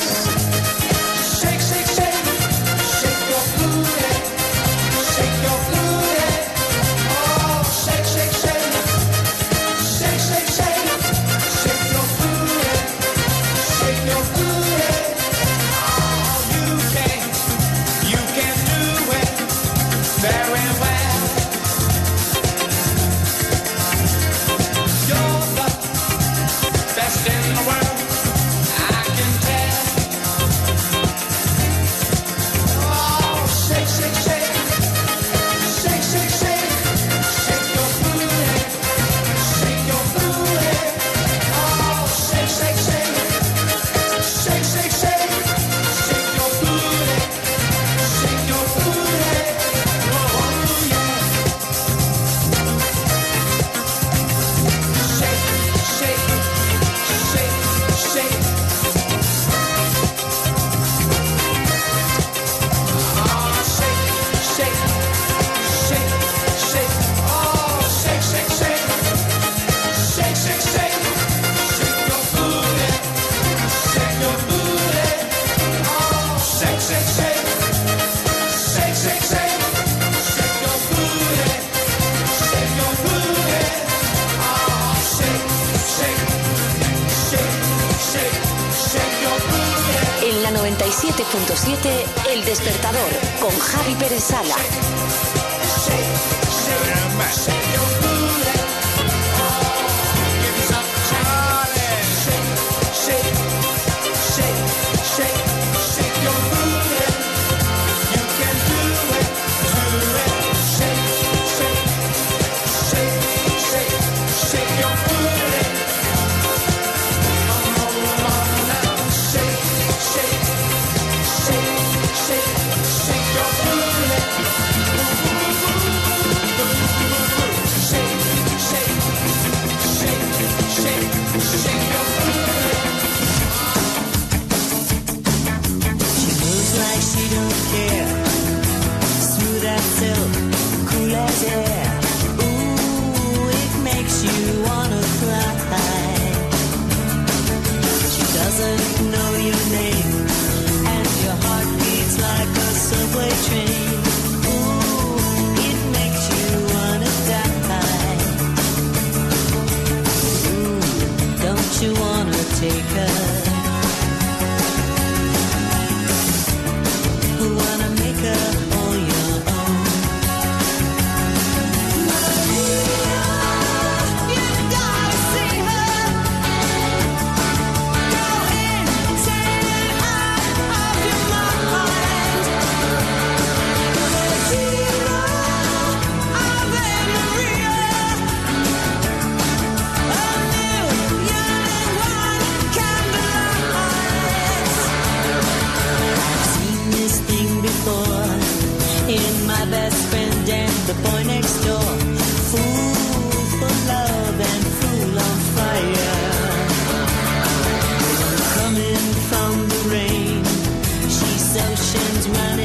man's man.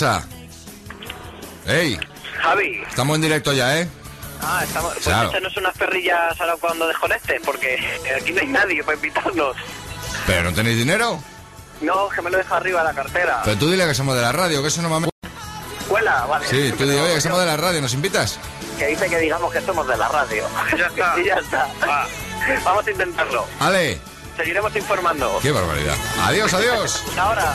pasa? Javi. Estamos en directo ya, ¿eh? Ah, estamos. Pues claro. échanos unas perrillas ahora cuando desconectes, porque aquí no hay nadie para invitarnos. ¿Pero no tenéis dinero? No, que me lo dejo arriba la cartera. Pero tú dile que somos de la radio, que eso no me... Escuela, vale. Sí, tú dile, que somos de la radio, ¿nos invitas? Que dice que digamos que somos de la radio. Ya está. y ya está. Vamos a intentarlo. Ale. Seguiremos informando. Qué barbaridad. Adiós, adiós. Ahora.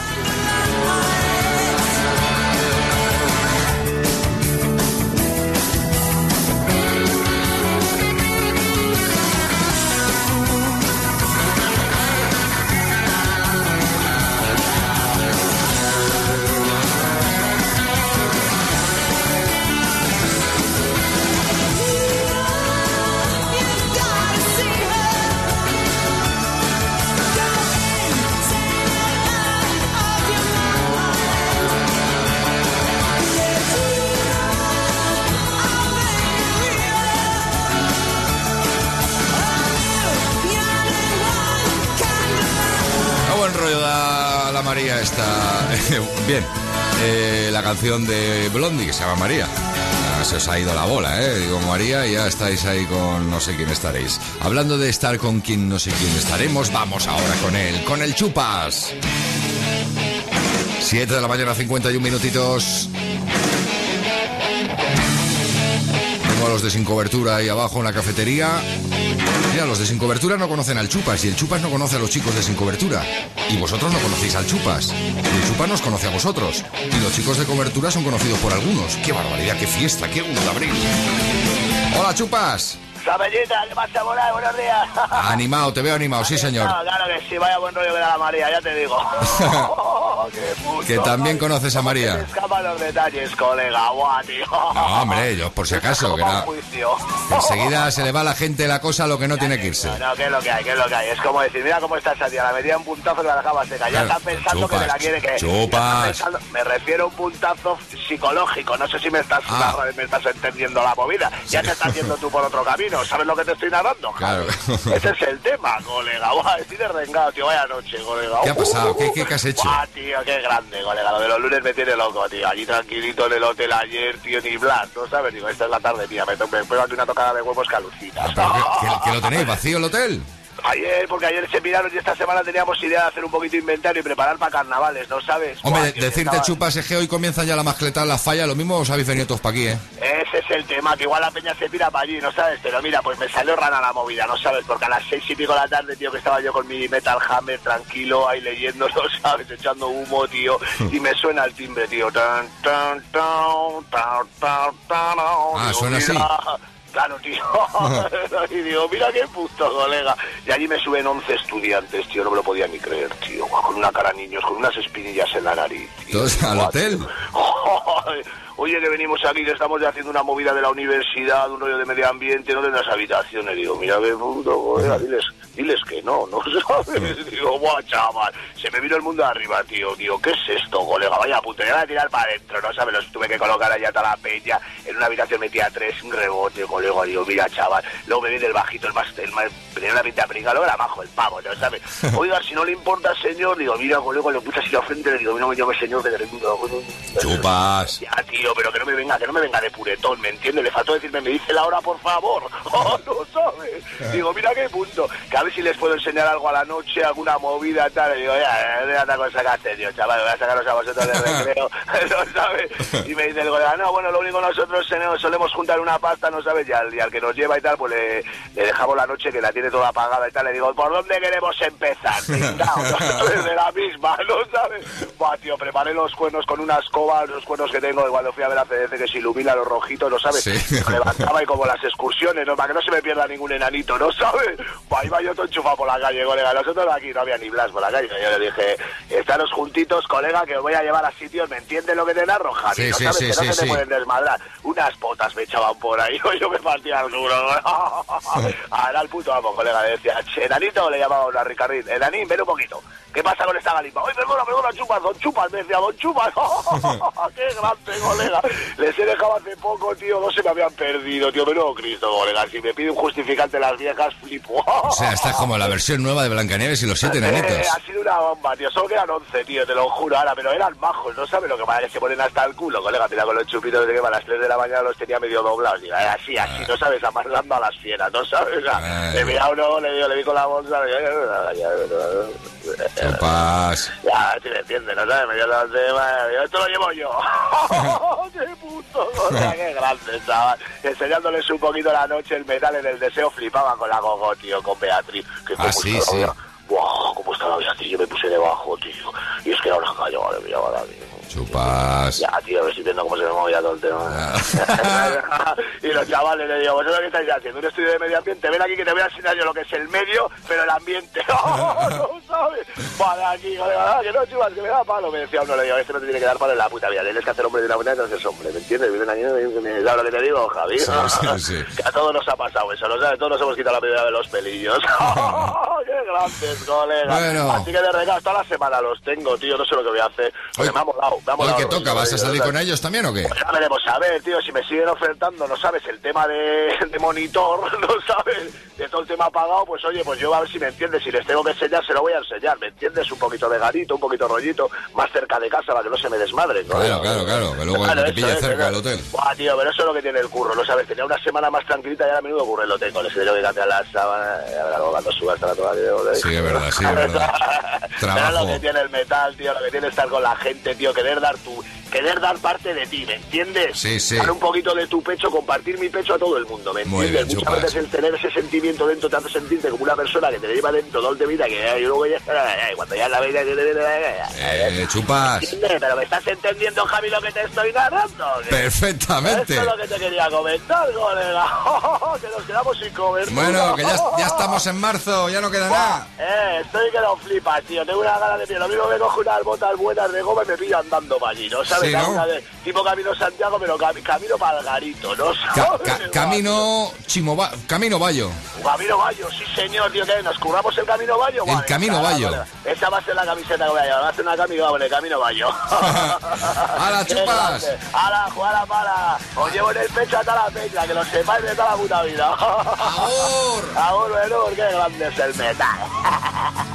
Bien, eh, la canción de Blondie que se llama María. Ah, Se os ha ido la bola, ¿eh? Digo María ya estáis ahí con no sé quién estaréis. Hablando de estar con quien no sé quién estaremos, vamos ahora con él, con el Chupas. 7 de la mañana, 51 minutitos. Tengo a los de Sin Cobertura ahí abajo en la cafetería. Mira, los de Sin Cobertura no conocen al Chupas y el Chupas no conoce a los chicos de Sin Cobertura. Y vosotros no conocéis al Chupas. Y el Chupas nos conoce a vosotros. Y los chicos de Cobertura son conocidos por algunos. ¡Qué barbaridad, qué fiesta, qué 1 de! Hola, Chupas. Sabellita, ¿qué pasa, volar? Buenos días. Animado, te veo animado, sí señor. Ah, claro que sí, vaya buen rollo que da la María, ya te digo. Puto Que también conoces a ¿Cómo se María. escapan los detalles, colega, guau, tío. No, hombre, yo por si acaso, que, Como na- un juicio. que enseguida se le va a la gente la cosa a lo que no tiene que irse. No, no, ¿qué es lo que hay? ¿Qué es lo que hay? Es como decir, mira cómo está esa tía, la metía un puntazo y la dejaba seca. Ya Claro, está pensando que me la chupas, quiere que... ya chupas. pensando- me refiero a un puntazo psicológico, no sé si me estás, Ah. me estás entendiendo la movida. Ya te estás yendo tú por otro camino, ¿sabes lo que te estoy narrando? Claro. Ese es el tema, colega. Buah, estoy derrengado, tío. Vaya noche, colega. ¿Qué ha pasado? ¿Qué, qué, qué has hecho? Buah, tío, qué grande, colega. Lo de los lunes me tiene loco, tío. Allí tranquilito en el hotel ayer, tío, ni blas, ¿no sabes? Digo, esta es la tarde mía. Me, me pego aquí una tocada de huevos que alucinas. Que, que- que lo tenéis vacío el hotel. Ayer, porque ayer se miraron y esta semana teníamos idea de hacer un poquito de inventario y preparar para carnavales, ¿no sabes? Hombre, Buah, decirte chupas es que hoy comienzan ya la mascleta en la falla, lo mismo os habéis venido todos para aquí, ¿eh? Ese es el tema, que igual la peña se tira para allí, ¿no sabes? Pero mira, pues me salió rana la movida, ¿no sabes? Porque a las seis y pico de la tarde, tío, que estaba yo con mi Metal Hammer tranquilo, ahí leyéndolo, ¿sabes? Echando humo, tío, y me suena el timbre, tío. Tan, tan, tan, Ah, suena así. Claro, tío. y digo, mira qué puto, colega. Y allí me suben 11 estudiantes, tío, no me lo podía ni creer, tío. Con una cara niños, con unas espinillas en la nariz. tío. Todos al Buah, hotel. Oye, que venimos aquí, que estamos ya haciendo una movida de la universidad, un rollo de medio ambiente, no tendrás habitaciones. Digo, mira qué puto, colega, diles, diles que no, ¿no sabes? Digo, guau, chaval, se me vino el mundo arriba, tío, tío, ¿qué es esto, colega? Vaya puta, ya voy a tirar para adentro, ¿no sabes? Los tuve que colocar allá toda la peña, en una habitación metía tres, un rebote, colega, digo, mira, chaval, luego me viene el bajito, el más, el más, tenía una pinta briga, luego era bajo el pavo, ¿no sabes? Oiga, si no le importa, señor, digo, mira, colega, le puse así la frente, le digo, no me llame señor, que te Chupas. ya, tío, pero que no me venga, que no me venga de puretón, ¿me entiendes? Le faltó decirme, me dice la hora, por favor. Oh, no sabes. Digo, mira qué punto. Que ver si les puedo enseñar algo a la noche, alguna movida, tal. Y digo, ya, ya, cosa que hacer, tío, chaval, voy a sacaros a vosotros de recreo, ¿no sabes? Y me dice el colega, no, bueno, lo único nosotros solemos juntar una pasta, ¿no sabes? Y al, y al que nos lleva y tal, pues le, le dejamos la noche que la tiene toda apagada y tal. Le digo, ¿por dónde queremos empezar? Pringao, ¿no sabes? De la misma, ¿no sabes? Buah, tío, preparé los cuernos con una escoba, los cuernos que tengo, y cuando fui a ver a CDC que se ilumina los rojitos, ¿no sabes? Sí. Me levantaba y como las excursiones, ¿no? Para que no se me pierda ningún enanito, ¿no sabes? Buah, iba yo todo enchufado por la calle, colega. Nosotros aquí no había ni blas por la calle. Yo le dije, estaros juntitos, colega, que os voy a llevar a sitios, ¿me entiendes lo que te narro, Javi? Sí, ¿No sí, sabes? sí, que no se te pueden desmadrar. Unas potas me echaban por ahí, yo me partía el culo. Ahora el puto amo, colega, le decía, "Che, enanito, le llamaba a Ricarrín, enanín, ven un poquito. ¿Qué pasa con esta galimba? Oye, perdona, perdona, chupas, don chupas, me decía, don chupas. ¡Qué grande, colega! Les he dejado hace poco, tío, no se me habían perdido, tío, pero Cristo, colega, si me pide un justificante las viejas, flipo. O sea, esta es como la versión nueva de Blancanieves y los siete Eh, nenitos. ha sido una bomba, tío. Solo quedan 11, tío, te lo juro ahora, pero eran majos, no sabes lo que pasa, que se ponen hasta el culo, colega. Mira, con los chupitos de que a las 3 de la mañana los tenía medio doblados. Digo, eh, así, así, no sabes, amarrando a las fieras, no sabes. Ah. le vi a uno, le, digo, le vi con la bolsa, le digo, Chupas. Ya, si me entiendes, ¿no sabes? Me dio los digo, esto lo llevo yo. ¡Qué puto! O sea, qué grande, chaval. Enseñándoles un poquito la noche el metal en el deseo, flipaba con la gogo, tío, con Beatriz. Que Ah, sí, sí. ¡Wow! ¿Cómo está la Beatriz? Yo me puse debajo, tío. Y es que era una calle, madre mía, madre mía. Chupas. Ya, tío, estoy viendo cómo se me movía todo el tema. y los chavales le digo, ¿vosotros qué estáis haciendo? Un estudio de medio ambiente. Ven aquí que te voy a enseñar yo lo que es el medio, pero el ambiente. no sabes! Vale, aquí, vale, vale, que no, chivas, que me da palo. Me decía uno, le digo, este no te tiene que dar palo en la puta vida. Tienes que hacer hombre de una manera, entonces hombre, ¿me entiendes? Vienen aquí, ¿me ¿sabes lo que te digo, Javi? Sí, sí, sí. Que a todos nos ha pasado eso, ¿no sabes? Todos nos hemos quitado la primera de los pelillos. ¡Qué grandes, colega! Bueno. Así que de regalo toda la semana los tengo, tío. No sé lo que voy a hacer. Porque me ha molado, Hoy molado. que toca, ¿vas a salir con ellos también o qué? Pues ya veremos a ver, tío, si me siguen ofertando, no sabes, el tema de, de monitor, no sabes, de todo el tema pagado, pues oye, pues yo a ver si me entiendes, si les tengo que enseñar, se lo voy a enseñar, ¿me entiendes? Un poquito de garito, un poquito rollito, más cerca de casa para que no se me desmadre, ¿no? Claro, claro, claro, que luego Claro, te pille es, cerca del hotel. Buah, tío, pero eso es lo que tiene el curro, ¿no sabes? Tenía una semana más tranquilita y ahora a menudo ocurre lo tengo, les he tenido que cambiar la sábana, cuando suba hasta la toalla, tío, Sí, es verdad, sí, es verdad. Pero Trabajo. lo que tiene el metal, tío, lo que tiene estar con la gente, tío, querer dar tu, querer dar parte de ti, ¿me entiendes? Sí, sí. Dar un poquito de tu pecho, compartir mi pecho a todo el mundo, ¿me entiendes? bien, Muchas chupas. veces el tener ese sentimiento dentro te hace sentirte como una persona que te lleva dentro todo el de vida, que luego ya ay, cuando ya la vida Eh, chupas. ¿Entiendes? Pero me estás entendiendo, Javi, lo que te estoy narrando. Perfectamente. Eso es lo que te quería comentar, colega. que nos quedamos sin comer. Bueno, que ya, ya estamos en marzo, ya no queda nada. Eh, estoy que no flipas, tío. Tengo una gana de pie. Lo mismo me cojo unas botas buenas de goma y me pillo andando para allí, ¿no? ¿Sabes? Sí, ¿no? Una de- tipo Camino Santiago, pero cami- camino para el garito, ¿no? Ca- camino Chimova, Camino Bayo. Camino Bayo, sí señor, tío, que nos curramos el Camino Bayo. El Vale, Camino vale, Bayo. vale. Esa va a ser la camiseta que voy a llevar, va a ser una camisa vale, Camino Bayo. ¡Hala, Qué chupas! grande. ¡Hala, jugala para! Os llevo en el pecho hasta la peña, que lo sepáis de toda la puta vida. ¡Ahor! ¡Ahor, menor! ¡Qué grande es el metal!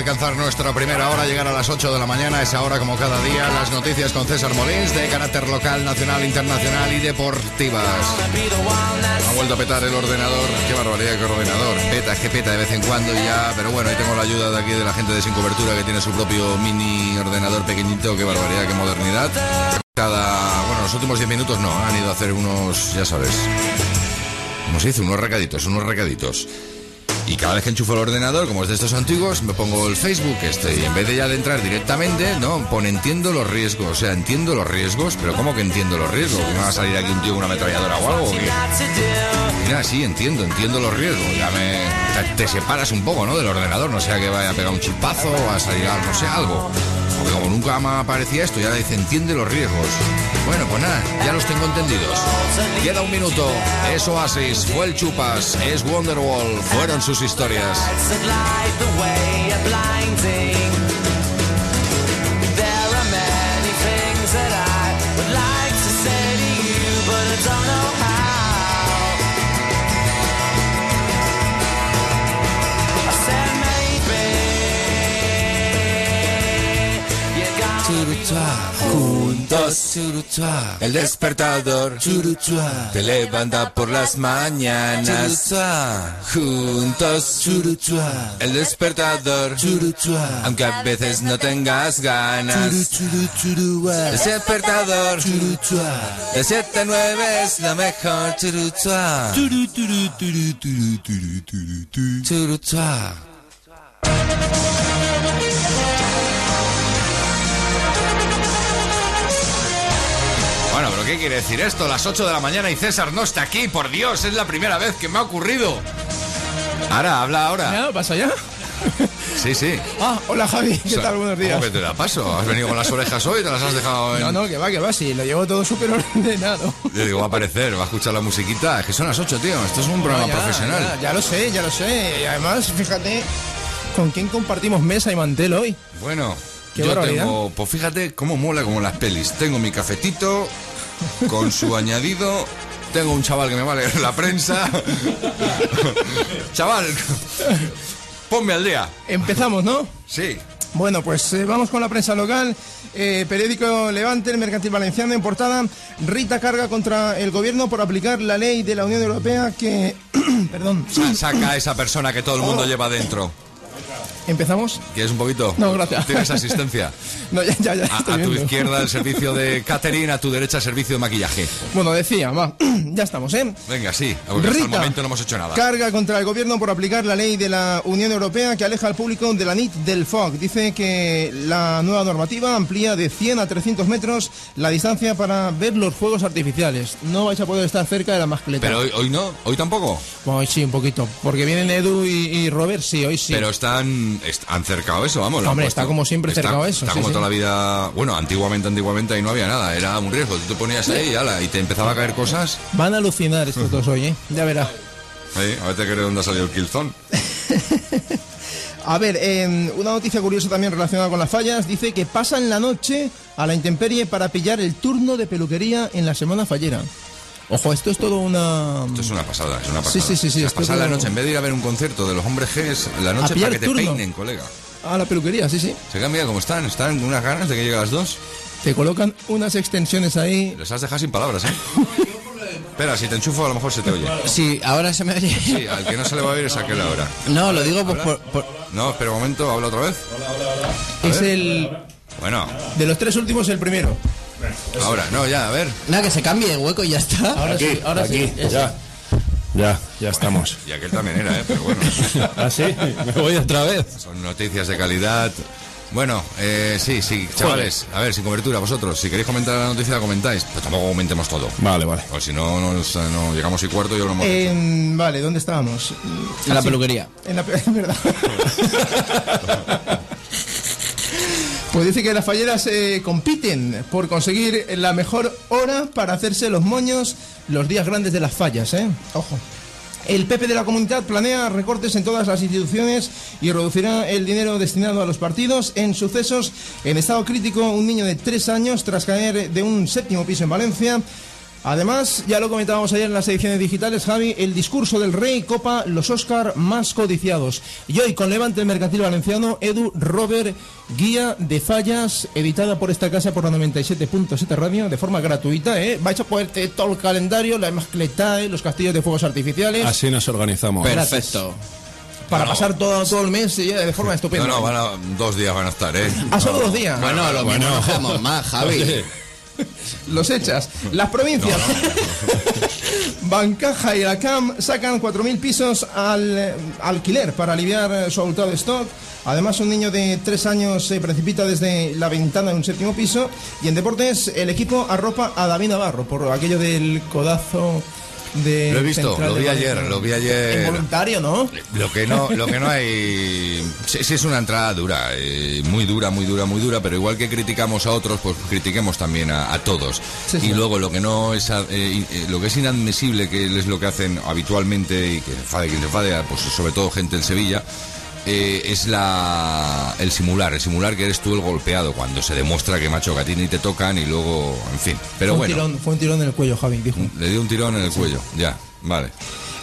Alcanzar nuestra primera hora, llegar a las 8 de la mañana, esa hora como cada día, las noticias con César Molins de carácter local, nacional, internacional y deportivas. Ha vuelto a petar el ordenador, qué barbaridad, qué ordenador. Peta, que peta de vez en cuando ya, pero bueno, ahí tengo la ayuda de aquí de la gente de Sin Cobertura que tiene su propio mini ordenador pequeñito, qué barbaridad, qué modernidad. Cada, bueno, los últimos 10 minutos no, han ido a hacer unos, ya sabes, ¿cómo se? Unos recaditos, unos recaditos. Y cada vez que enchufo el ordenador, como es de estos antiguos, me pongo el Facebook este y en vez de ya de entrar directamente, no, pone entiendo los riesgos. O sea, entiendo los riesgos, pero ¿cómo que entiendo los riesgos? ¿Que me va a salir aquí un tío con una ametralladora o algo? o qué? Mira, sí, entiendo, entiendo los riesgos. Ya me... Te, separas un poco, ¿no? Del ordenador, no sea que vaya a pegar un chipazo va a salir no sé, algo. Porque como nunca me aparecía esto, ya dice, entiende los riesgos. Bueno, pues nada, ya los tengo entendidos. Queda un minuto, es Oasis, fue el Chupas, es Wonderwall, fueron sus historias. Juntos, el despertador. Te levanta por las mañanas. Juntos, el despertador, aunque a veces no tengas ganas. El despertador, de 7 a 9 es lo mejor. Churuchua. Churuchua. Pero ¿qué quiere decir esto? Las 8 de la mañana y César no está aquí, por Dios, es la primera vez que me ha ocurrido. Ahora, habla ahora. ¿Ya? ¿Pasa ya? Sí, sí. Ah, hola Javi, ¿qué tal? Buenos días. ¿Cómo que te da paso? ¿Has venido con las orejas hoy? ¿Te las has dejado en...? No, no, que va, que va, sí, lo llevo todo súper ordenado. Yo digo, va a aparecer, va a escuchar la musiquita. Es que son las 8, tío. Esto es un programa Ya, profesional. Ya, ya lo sé, ya lo sé. Y además, fíjate con quién compartimos mesa y mantel hoy. Bueno, Qué yo barbaridad. tengo... Pues fíjate cómo mola como las pelis. Tengo mi cafetito con su añadido... Tengo un chaval que me va a leer la prensa. chaval, ponme al día. Empezamos, ¿no? Sí. Bueno, pues eh, vamos con la prensa local. Eh, periódico Levante, el Mercantil Valenciano, en portada, Rita carga contra el gobierno por aplicar la ley de la Unión Europea que... Perdón. Sa- Saca a esa persona que todo el mundo lleva dentro. ¿Empezamos? ¿Quieres un poquito? No, gracias. ¿Tienes asistencia? No, ya, ya, ya A, estoy a tu izquierda el servicio de catering, a tu derecha el servicio de maquillaje. Bueno, decía, va, ya estamos, ¿eh? Venga, sí, porque hasta el Rita, momento no hemos hecho nada. Carga contra el gobierno por aplicar la ley de la Unión Europea que aleja al público de la NIT del FOC. Dice que la nueva normativa amplía de 100 a 300 metros la distancia para ver los fuegos artificiales. No vais a poder estar cerca de la mascleta. Pero hoy, hoy no, hoy tampoco. Bueno, hoy sí, un poquito. Porque vienen Edu y, y Robert, sí, hoy sí. Pero están, han cercado eso, vamos. Hombre, puesto. está como siempre Está- cercado eso, Está sí, como sí. toda la vida. Bueno, antiguamente, antiguamente ahí no había nada, era un riesgo. Tú te ponías ahí y, ala, y te empezaba a caer cosas. Van a alucinar estos dos hoy, ¿eh? Ya verá. Ahí, a ver te creo dónde ha salido el Killzone. A ver, eh, una noticia curiosa también relacionada con las fallas. Dice que pasan la noche a la intemperie para pillar el turno de peluquería en la semana fallera. Ojo, esto es todo una... Esto es una pasada, es una pasada. Sí, sí, sí, sí, O sea, pasar es la noche, en vez de ir a ver un concierto de los hombres G, es la noche para que te turno. peinen, colega. A la peluquería, sí, sí. Se cambia cómo están, están con unas ganas de que llegue a las dos. Te colocan unas extensiones ahí. Les has dejado sin palabras, ¿eh? Espera, si te enchufo a lo mejor se te oye. Sí, ahora se me oye. Sí, al que no se le va a oír es aquel ahora. No, lo digo por, por- por- No, espera un momento, habla otra vez. A Es ver. el... Bueno, De los tres últimos, el primero. Ahora, no, ya, a ver. Nada, que se cambie de hueco y ya está. Ahora Aquí, sí, ahora aquí, sí. ya. Ya, ya estamos. Y aquel también era, ¿eh? Pero bueno. ¿Ah, sí? Me voy otra vez. Son noticias de calidad. Bueno, eh, sí, sí, chavales, a ver, sin cobertura, vosotros, si queréis comentar la noticia, la comentáis, pero tampoco comentemos todo. Vale, vale. O si no, nos- no llegamos y cuarto y yo lo hemos hecho. En- vale, ¿dónde estábamos? En la Sí, peluquería. En la es verdad. Pues dice que las falleras eh, compiten por conseguir la mejor hora para hacerse los moños los días grandes de las fallas, ¿eh? Ojo. El PP de la comunidad planea recortes en todas las instituciones y reducirá el dinero destinado a los partidos. En sucesos, en estado crítico, un niño de tres años tras caer de un séptimo piso en Valencia. Además, ya lo comentábamos ayer en las ediciones digitales, Javi, el discurso del rey copa los Oscar más codiciados. Y hoy con Levante el Mercantil Valenciano, Edu Robert, guía de fallas, editada por esta casa por la 97.7 Radio, de forma gratuita, ¿eh? Vais a poder tener todo el calendario, la mascletae, los castillos de fuegos artificiales, Así nos organizamos. Perfecto. para pasar todo, todo el mes eh, de forma No, estupenda. no, van a- dos días van a estar, ¿eh? Ah, solo dos días. Bueno, lo mismo no dejamos más, Javi. Los echas. Las provincias. Bancaja y la CAM sacan 4.000 pisos al eh, alquiler para aliviar eh, su abultado stock. Además, un niño de 3 años se precipita desde la ventana de un séptimo piso. Y en deportes, el equipo arropa a David Navarro por aquello del codazo de. Lo he visto, lo vi Valencia. ayer, lo vi ayer. Involuntario, ¿no? Lo que no, lo que no hay. Sí, sí es una entrada dura, eh, muy dura, muy dura, muy dura, pero igual que criticamos a otros, pues critiquemos también a, a todos. Sí, y sí. luego lo que no es, eh, eh, lo que es inadmisible, que es lo que hacen habitualmente y que se enfade quien se enfade, pues sobre todo gente en Sevilla. Eh, es la el simular, el simular que eres tú el golpeado cuando se demuestra que macho que a ti ni te tocan y luego, en fin. Pero fue, un bueno, tirón, fue un tirón en el cuello, Javi, dijo. le dio un tirón en el cuello, ya, vale.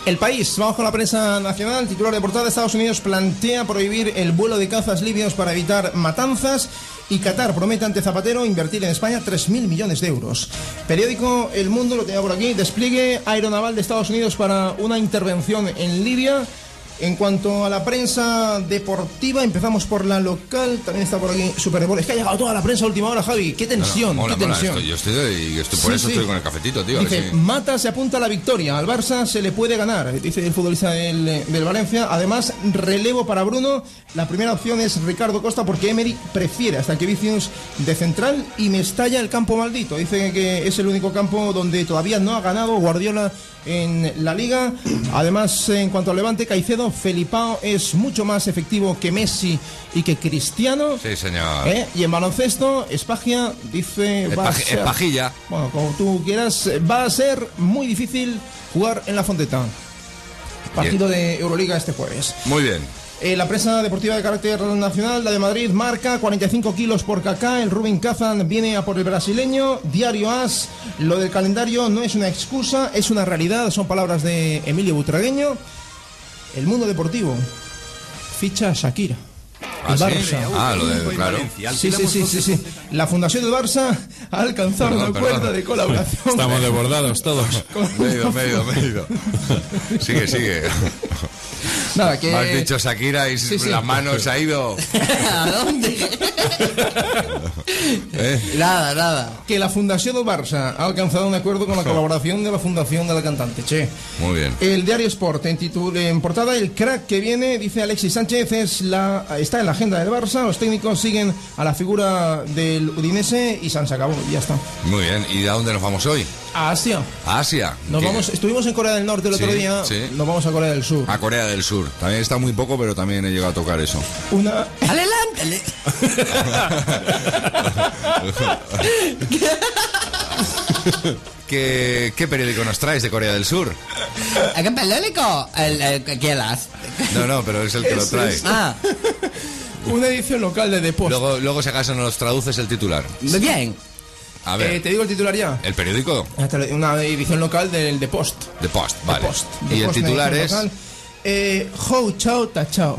El país, vamos con la prensa nacional. Titular de portada: Estados Unidos plantea prohibir el vuelo de cazas libios para evitar matanzas. Y Qatar promete ante Zapatero invertir en España 3.000 millones de euros. Periódico El Mundo, lo tenía por aquí, despliegue aeronaval de Estados Unidos para una intervención en Libia. En cuanto a la prensa deportiva, empezamos por la local. También está por aquí Super Bowl. Es que ha llegado toda la prensa a última hora, Javi. Qué tensión, No, no, mola, qué mola, tensión. estoy- yo estoy, por Sí, eso sí. estoy con el cafetito, tío. Dice, que sí. Mata se apunta a la victoria. Al Barça se le puede ganar, dice el futbolista del, del Valencia. Además, relevo para Bruno. La primera opción es Ricardo Costa porque Emery prefiere hasta que Vicius de central y me estalla el campo maldito. Dice que es el único campo donde todavía no ha ganado Guardiola en la liga. Además, en cuanto al Levante, Caicedo, Felipao es mucho más efectivo que Messi y que Cristiano. Sí, señor. ¿Eh? Y en baloncesto, Espagia dice... va a Espaji- ser- Espajilla. bueno, como tú quieras, va a ser muy difícil jugar en la Fonteta. Partido de Euroliga este jueves. Muy bien. Eh, la prensa deportiva de carácter nacional, la de Madrid, marca 45 kilos por Kaká. El Rubin Kazan viene a por el brasileño. Diario As. Lo del calendario no es una excusa, es una realidad. Son palabras de Emilio Butragueño. El mundo deportivo. Ficha a Shakira. ¿Ah, El sí? Ah, lo de- claro. Sí, sí, sí, sí, sí. La fundación del Barça ha alcanzado Perdón, un perdón. acuerdo de colaboración. Estamos desbordados todos. Me he ido, me he ido, me he ido. Sigue, sigue. Nada, que... Has dicho Shakira y Sí, sí. las manos se ha ido. ¿A dónde? ¿Eh? Nada, nada. Que la Fundación del Barça ha alcanzado un acuerdo con la colaboración de la Fundación de la cantante, che. Muy bien. El diario Sport, en, titul- en portada, el crack que viene, dice Alexis Sánchez, es la, está en la agenda del Barça. Los técnicos siguen a la figura del Udinese y se han acabó, ya está. Muy bien. ¿Y a dónde nos vamos hoy? A Asia. A Asia. Nos ¿Qué? vamos, estuvimos en Corea del Norte el otro día, sí. nos vamos a Corea del Sur. A Corea del Sur. También está muy poco, pero también he llegado a tocar eso. Una, Adelante. ¿Qué, ¿Qué periódico nos traes de Corea del Sur? ¿A qué periódico? El, el. No, no, pero es el que lo trae. Ah, una edición local de The Post. Luego, luego si acaso nos traduces el titular. bien. A ver, Eh, ¿Te digo el titular ya? ¿el periódico? Una edición local del The Post. The Post, The vale. Post. Y The el Post, titular es local. Eh, Hou Chao Ta Chao.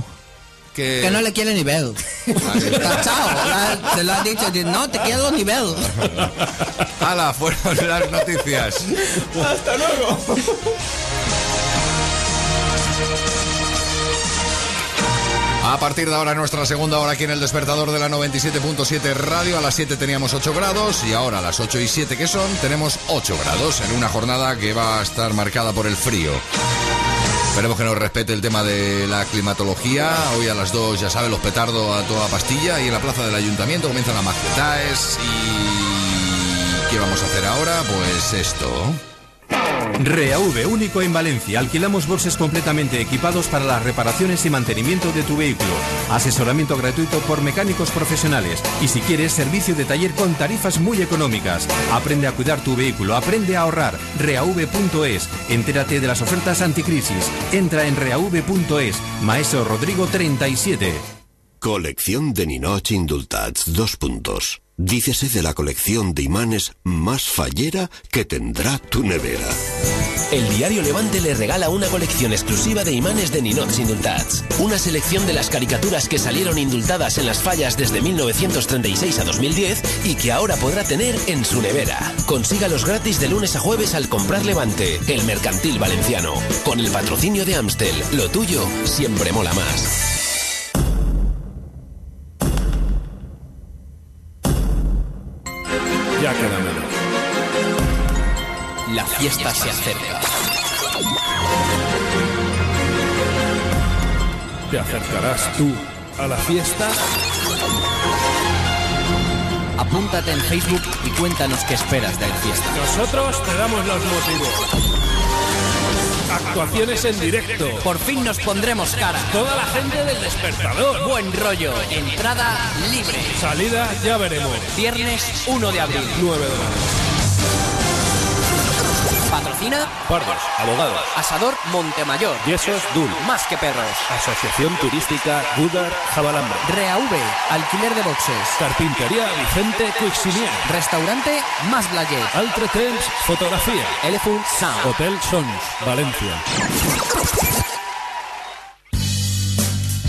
que... Que no le quiere nivel. Chao, la- se lo ha dicho, no te quiero nivel. ¡Hala! Fueron las noticias. Hasta luego. A partir de ahora nuestra segunda hora aquí en el despertador de la 97.7 radio. A las 7 teníamos 8 grados y ahora a las 8 y 7 que son tenemos 8 grados en una jornada que va a estar marcada por el frío. Esperemos que nos respete el tema de la climatología. Hoy a las 2, ya saben, los petardos a toda pastilla y en la plaza del ayuntamiento comienzan las maquetaes y... ¿Qué vamos a hacer ahora? Pues esto. REAV único en Valencia. Alquilamos bolses completamente equipados para las reparaciones y mantenimiento de tu vehículo. Asesoramiento gratuito por mecánicos profesionales. Y si quieres, servicio de taller con tarifas muy económicas. Aprende a cuidar tu vehículo, aprende a ahorrar. REAV.es. Entérate de las ofertas anticrisis. Entra en REAV.es. Maestro Rodrigo 37. Colección de Ninoch Indultats, dos puntos. Dícese de la colección de imanes más fallera que tendrá tu nevera. El diario Levante le regala una colección exclusiva de imanes de Ninots Indultats. Una selección de las caricaturas que salieron indultadas en las fallas desde 1936 a 2010 y que ahora podrá tener en su nevera. Consígalos gratis de lunes a jueves al comprar Levante, el mercantil valenciano. Con el patrocinio de Amstel, lo tuyo siempre mola más. Ya queda menos. La fiesta se acerca. ¿Te acercarás tú a la fiesta? Apúntate en Facebook y cuéntanos qué esperas de la fiesta. Nosotros te damos los motivos. Actuaciones en directo. Por fin nos pondremos cara. Toda la gente del despertador. Buen rollo. Entrada libre. Salida ya veremos. Viernes 1 de abril. 9 de la Patrocina Pardos, abogados. Asador Montemayor. Yesos Dul. Más que perros. Asociación Turística Gudar Jabalambre. REAV. Alquiler de boxes. Carpintería Vicente Cuixinier. Restaurante Más Blayet. Altre Temps Fotografía. Elephant Sound. Hotel Sons, Valencia.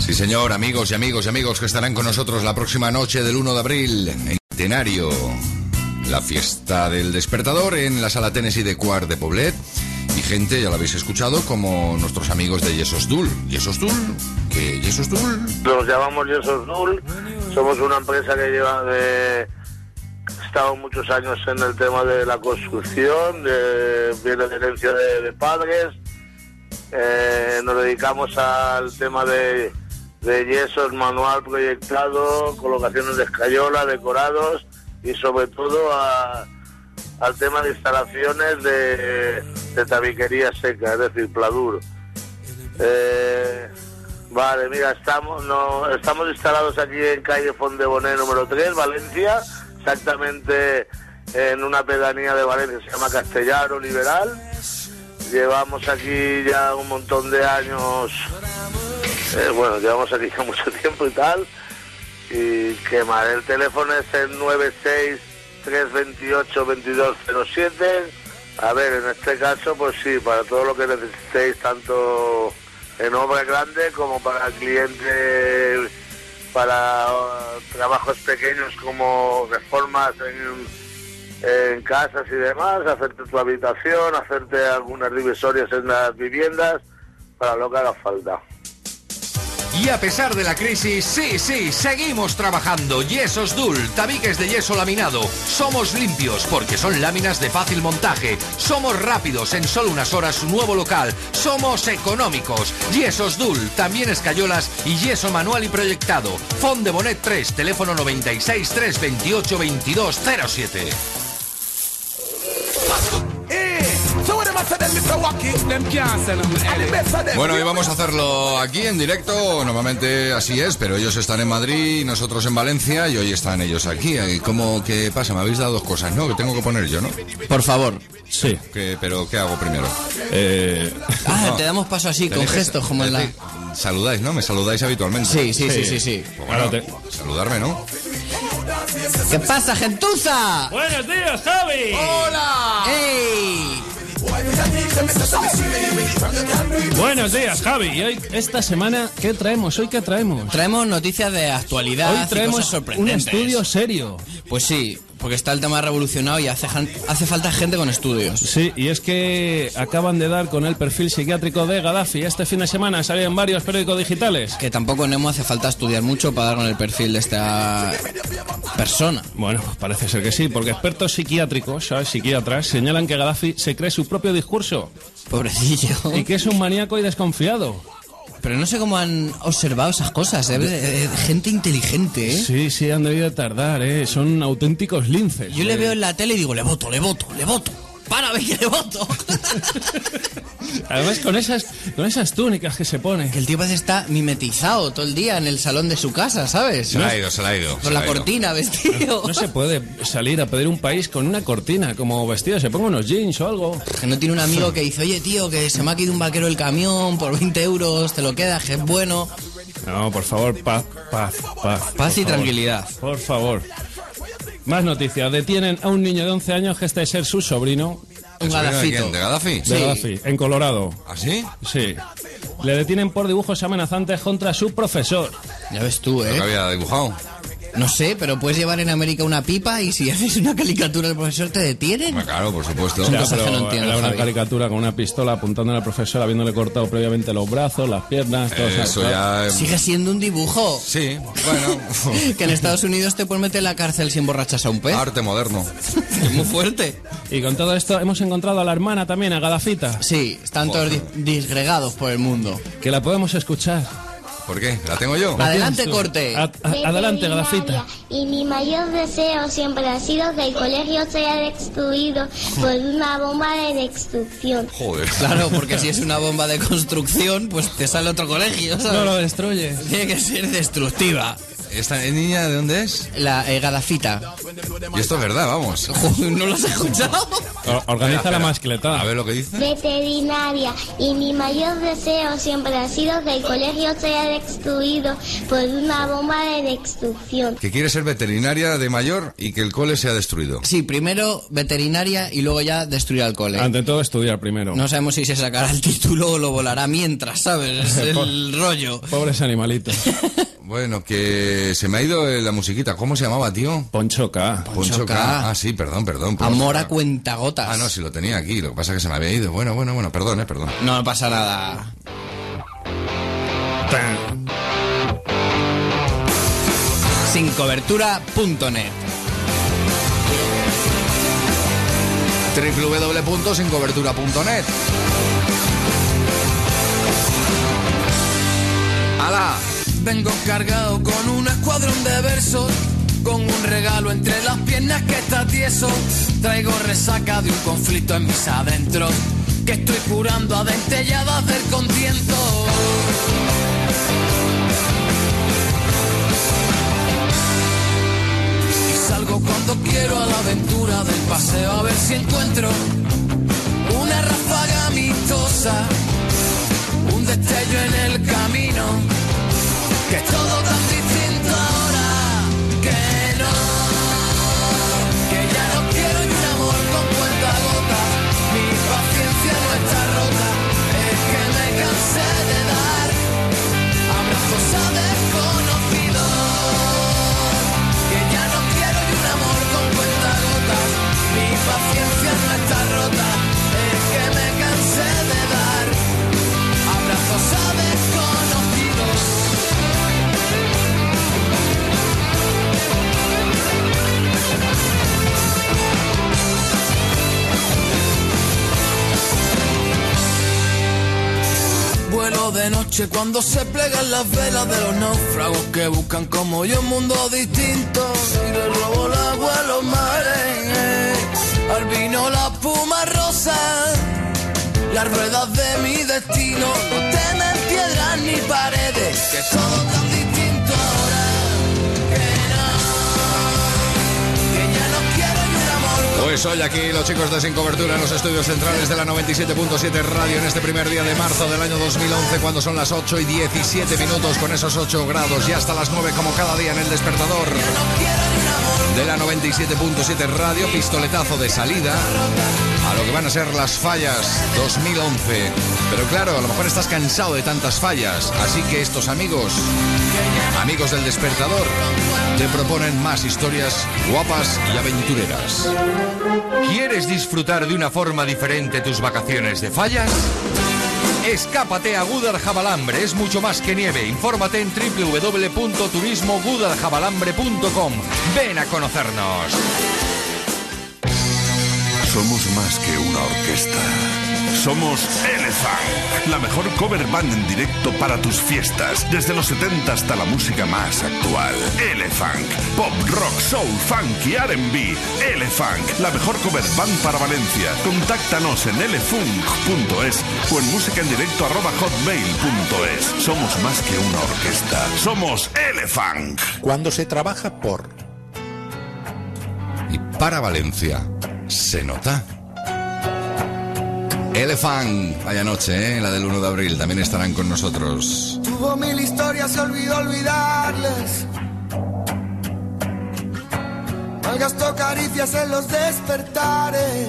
Sí, señor, amigos y amigos y amigos que estarán con nosotros la próxima noche del 1 de abril en Tenario. La fiesta del despertador en la sala Tennessee de Cuart de Poblet. Y gente, ya lo habéis escuchado, como nuestros amigos de Yesos Dul. ¿Yesos Dul? ¿Qué? ¿Yesos Dul? Nos llamamos Yesos Dul, somos una empresa que lleva de... estado muchos años en el tema de la construcción, de, viene de herencia de, de padres, Eh, nos dedicamos al tema de, de yesos, manual proyectado, colocaciones de escayola, decorados y sobre todo a- al tema de instalaciones de, de tabiquería seca, es decir, pladur. Eh, vale, mira, estamos no, estamos instalados aquí en calle Fondeboné número 3, Valencia, exactamente en una pedanía de Valencia, se llama Castellaro Liberal. Llevamos aquí ya un montón de años, eh, bueno, llevamos aquí ya mucho tiempo y tal. Y que mal, el teléfono es el 96-328-2207. A ver, en este caso, pues sí, para todo lo que necesitéis, tanto en obra grande como para clientes, para uh, trabajos pequeños como reformas en, en casas y demás, hacerte tu habitación, hacerte algunas divisorias en las viviendas, para lo que haga falta. Y a pesar de la crisis, sí, sí, seguimos trabajando. Yesos Dul, tabiques de yeso laminado. Somos limpios porque son láminas de fácil montaje. Somos rápidos en solo unas horas nuevo local. Somos económicos. Yesos Dul, también escayolas y yeso manual y proyectado. Fond de Bonet 3, teléfono 96 328 2207. Bueno, hoy vamos a hacerlo aquí en directo. Normalmente así es, pero ellos están en Madrid, nosotros en Valencia y hoy están ellos aquí. ¿Y ¿Cómo qué pasa? Me habéis dado dos cosas, ¿no? Que tengo que poner yo, ¿no? Por favor. Sí. Que- pero ¿qué hago primero? Eh, Ah, No. te damos paso así, con que- gestos, como en la... Saludáis, ¿no? Me saludáis habitualmente. Sí, sí, sí, sí, sí. Pues bueno, saludarme, ¿no? ¿Qué pasa, gentuza? Buenos días, Javi. ¡Hola! ¡Ey! Buenos días, Javi. Y hoy, esta semana, ¿qué traemos? ¿Hoy qué traemos? Traemos noticias de actualidad. Hoy y traemos un estudio serio. Pues sí, porque está el tema revolucionado y hace, hace falta gente con estudios. Sí, y es que acaban de dar con el perfil psiquiátrico de Gaddafi. Este fin de semana salieron varios periódicos digitales. Que tampoco Nemo hace falta estudiar mucho para dar con el perfil de esta persona. Bueno, pues parece ser que sí, porque expertos psiquiátricos, ¿sabes? psiquiatras, señalan que Gaddafi se cree su propio discurso. Pobrecillo. Y que es un maníaco y desconfiado. Pero no sé cómo han observado esas cosas, ¿eh? De- de gente inteligente, ¿eh? Sí, sí, han debido de tardar, ¿eh? Son auténticos linces. Yo le Eh, veo en la tele y digo, le voto, le voto, le voto. Párame que le voto. Además, con esas, con esas túnicas que se pone. Que el tío parece está mimetizado todo el día en el salón de su casa, ¿sabes? Se la ha ido, se la ha ido. Con la cortina vestido. No se puede salir a pedir un país con una cortina como vestido. Se ponga unos jeans o algo. Que no tiene un amigo que dice, oye tío, que se me ha caído un vaquero el camión por 20 euros, te lo quedas, que es bueno. No, por favor, paz, paz, paz. Paz y favor. tranquilidad. Por favor. Más noticias. Detienen a un niño de 11 años que este es ser su sobrino. Un ¿El sobrino de gadafito. ¿De Gaddafi? De Sí. Gaddafi, en Colorado. ¿Ah, sí? Sí. Le detienen por dibujos amenazantes contra su profesor. Ya ves tú, Lo que ¿eh? había dibujado. No sé, pero puedes llevar en América una pipa y si haces una caricatura del profesor te detienen. Ah, Claro, por supuesto. Son Ya, cosas que no entiendo, era una Javi. caricatura con una pistola apuntando al profesor, habiéndole cortado previamente los brazos, las piernas, todo Eso ya... eh, Sigue siendo un dibujo. Sí, bueno. Que en Estados Unidos te pueden meter en la cárcel si emborrachas a un pez. Arte moderno. Es muy fuerte. Y con todo esto hemos encontrado a la hermana también, a Gadafita, Sí, están todos dis- disgregados por el mundo. que la podemos escuchar. ¿Por qué? ¿La tengo yo? La Adelante, corte. A- a- adelante, Gadafita. Y mi mayor deseo siempre ha sido que el colegio sea destruido por una bomba de destrucción. Joder. Claro, porque si es una bomba de construcción, pues te sale otro colegio, ¿sabes? No lo destruye. Tiene que ser destructiva. ¿Esta niña de dónde es? La eh, Gadafita. Y esto es verdad, vamos. ¿No lo has escuchado? O- Organiza Espera, la espera. mascleta. A ver lo que dice. Veterinaria y mi mayor deseo siempre ha sido que el colegio sea destruido por una bomba de destrucción. Que quiere ser veterinaria de mayor y que el cole sea destruido. Sí, primero veterinaria y luego ya destruir al cole. Ante todo, estudiar primero. No sabemos si se sacará el título o lo volará mientras, ¿sabes? Es el rollo. Pobres animalitos. Bueno, que se me ha ido eh, la musiquita. ¿Cómo se llamaba, tío? Poncho K. Poncho K. Ah, sí, perdón, perdón. Poncho Amor K. a cuentagotas. Ah, no, si lo tenía aquí. Lo que pasa es que se me había ido. Bueno, bueno, bueno, perdón, eh, perdón. No, no pasa nada. Sincobertura.net www.sincobertura.net ¡Hala! Vengo cargado con un escuadrón de versos, con un regalo entre las piernas que está tieso. Traigo resaca de un conflicto en mis adentros, que estoy curando a dentelladas del contiento. Y salgo cuando quiero a la aventura del paseo a ver si encuentro una ráfaga amistosa, un destello en el camino que todo Vuelo de noche cuando se plegan las velas de los náufragos que buscan como yo un mundo distinto. Y le robo el agua a los mares, al vino la espuma rosa, las ruedas de mi destino no temen piedras ni paredes, que todo tan Pues hoy aquí los chicos de Sin Cobertura en los estudios centrales de la 97.7 Radio en este primer día de marzo del año 2011 cuando son las 8 y 17 minutos con esos 8 grados y hasta las 9 como cada día en el despertador de la 97.7 Radio, pistoletazo de salida a lo que van a ser las fallas 2011. Pero claro, a lo mejor estás cansado de tantas fallas, así que estos amigos, amigos del despertador, te proponen más historias guapas y aventureras. ¿Quieres disfrutar de una forma diferente tus vacaciones de fallas? Escápate a Guadaljabalambre, es mucho más que nieve. Infórmate en www.turismoguadaljabalambre.com. Ven a conocernos. Somos más que una orquesta. Somos Elephant, la mejor cover band en directo para tus fiestas, desde los 70 hasta la música más actual. Elephant, pop, rock, soul, funk y R&B. Elephant, la mejor cover band para Valencia. Contáctanos en elefunk.es o en música en directo arroba hotmail.es. Somos más que una orquesta. Somos Elephant. Cuando se trabaja por y para Valencia, se nota. Elephant, vaya noche, ¿eh? la del 1 de abril, también estarán con nosotros. Tuvo mil historias, se olvidó olvidarles. Malgastó caricias en los despertares.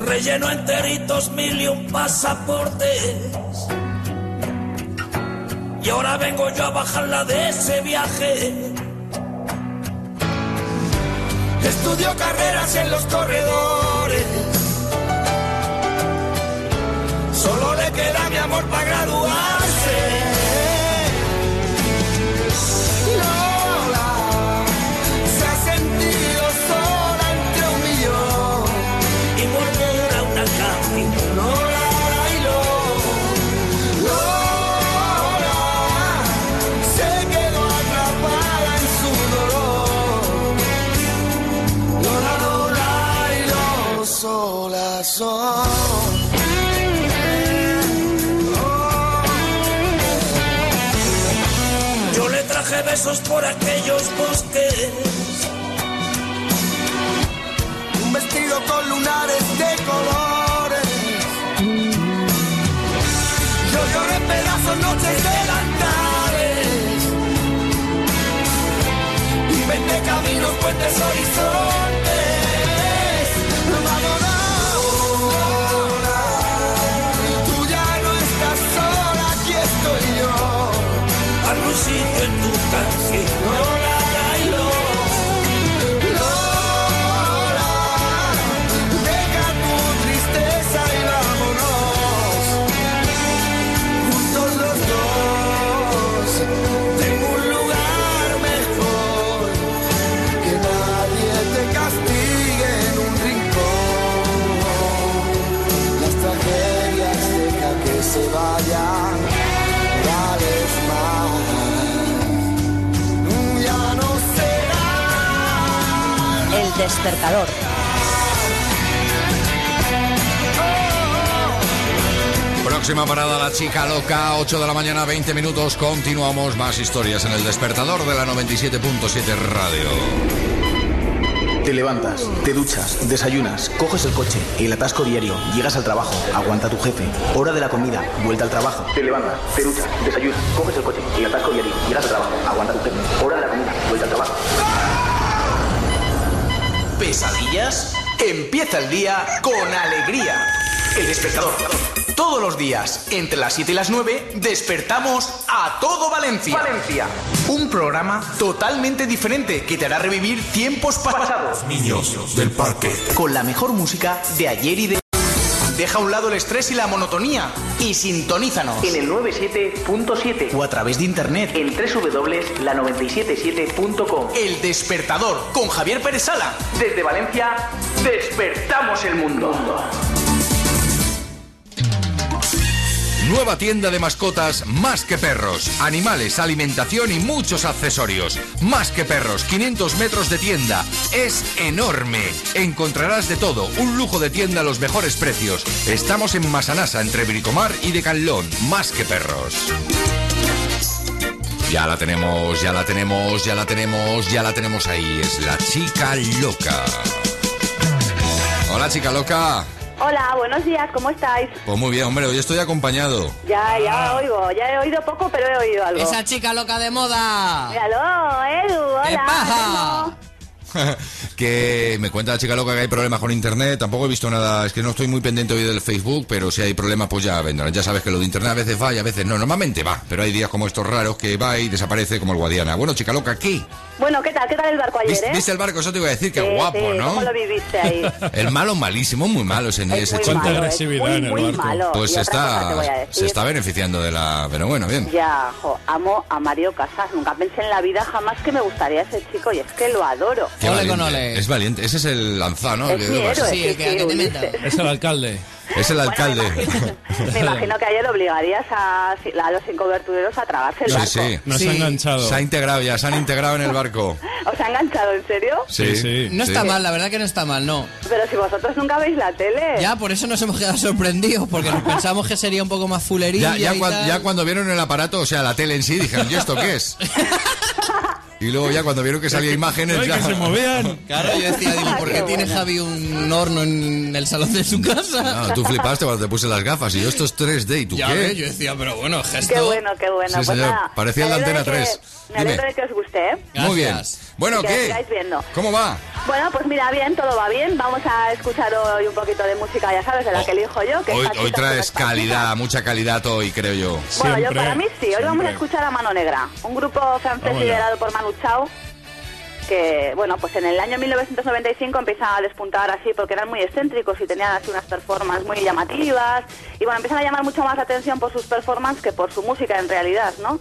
Relleno enteritos mil y un pasaportes. Y ahora vengo yo a bajarla de ese viaje. Estudió carreras en los corredores. Solo le queda mi amor para graduarse. Besos por aquellos bosques. Un vestido con lunares de colores. Yo lloré pedazos noches delantales. Inventé caminos, puentes, horizontes. Despertador. Próxima parada La Chica Loca, 8 de la mañana, 20 minutos. Continuamos más historias en el despertador de la 97.7 Radio. Te levantas, te duchas, desayunas, coges el coche, el atasco diario, llegas al trabajo, aguanta tu jefe, hora de la comida, vuelta al trabajo. Te levantas, te duchas, desayunas, coges el coche, el atasco diario, llegas al trabajo, aguanta tu jefe, hora de la comida, vuelta al trabajo. ¿Pesadillas? Empieza el día con alegría. El despertador. Todos los días, entre las 7 y las 9, despertamos a todo Valencia. Valencia. Un programa totalmente diferente que te hará revivir tiempos pasados. Niños del parque. Con la mejor música de ayer y de... Deja a un lado el estrés y la monotonía y sintonízanos en el 97.7 o a través de internet en www.la977.com. El despertador con Javier Pérez Sala. Desde Valencia, despertamos el mundo. Nueva tienda de mascotas Más que Perros. Animales, alimentación y muchos accesorios. Más que Perros, 500 metros de tienda. Es enorme. Encontrarás de todo. Un lujo de tienda a los mejores precios. Estamos en Masanasa, entre Bricomar y Decalón. Más que Perros. Ya la tenemos, ya la tenemos, ya la tenemos, ya la tenemos ahí. Es la chica loca. Hola, chica loca. Hola, buenos días, ¿cómo estáis? Pues muy bien, hombre, hoy estoy acompañado. Ya, ya oigo, ya he oído poco, pero he oído algo. Esa chica loca de moda. Míralo, Edu, hola. ¿Qué pasa? que me cuenta la chica loca que hay problemas con internet. Tampoco he visto nada, es que no estoy muy pendiente hoy del Facebook, pero si hay problemas, pues ya vendrán. Ya sabes que lo de internet a veces va y a veces no. Normalmente va, pero hay días como estos raros que va y desaparece como el Guadiana. Bueno, chica loca, ¿qué? Bueno, ¿qué tal? ¿Qué tal el barco ayer, ¿Viste, eh? viste el barco? Eso te iba a decir, qué Sí, guapo, sí, ¿no? ¿Cómo lo viviste ahí? El malo malísimo, muy malo ese, ese muy chico. malo, es muy, muy malo. Pues se está, se está beneficiando de la... Pero bueno, bien. Ya, jo, amo a Mario Casas. Nunca pensé en la vida jamás que me gustaría ese chico y es que lo adoro. Qué valiente. Es valiente. Ese es el lanzado, ¿no? Es Que- mi héroe, Sí, el que, sí, que te Ulises. meta. Es el alcalde. Es el alcalde. Me imagino que ayer obligarías a, a los incobertureros a tragarse el Sí, barco. sí. Nos ha enganchado. Se ha integrado ya, se han integrado en el barco. ¿Os ha enganchado, en serio? Sí, No sí. está mal, la verdad que no está mal, no. Pero si vosotros nunca veis la tele. Ya, por eso nos hemos quedado sorprendidos, porque nos pensamos que sería un poco más fulería Ya, ya, y cuan- tal. ya cuando vieron el aparato, o sea, la tele en sí, dijeron, ¿y esto qué es? Y luego ya cuando vieron que salía imágenes, Ay, ya... que se movían. Claro, yo decía, digo, ¿por qué tiene Javi un horno en el salón de su casa? No, tú flipaste cuando te puse las gafas y yo esto es 3D y tú Ya qué. ves, yo decía, pero bueno, gesto... Qué bueno, qué bueno. Sí, pues señor. nada, Parecía la alegro antena de que- 3. Me alegro de que os guste, ¿eh? Muy bien. Bueno, que ¿qué? sigáis viendo. ¿Cómo va? Bueno, pues mira, bien, todo va bien. Vamos a escuchar hoy un poquito de música, ya sabes, de la que elijo yo. Que Oh, Hoy, está hoy chita, traes calidad, mucha calidad hoy, creo yo. Bueno, yo para mí sí. Hoy vamos a escuchar a Mano Negra, un grupo francés Vamos allá. liderado por Manu Chao, que, bueno, pues en el año 1995 empiezan a despuntar así porque eran muy excéntricos y tenían así unas performances muy llamativas. Y bueno, empiezan a llamar mucho más la atención por sus performances que por su música en realidad, ¿no?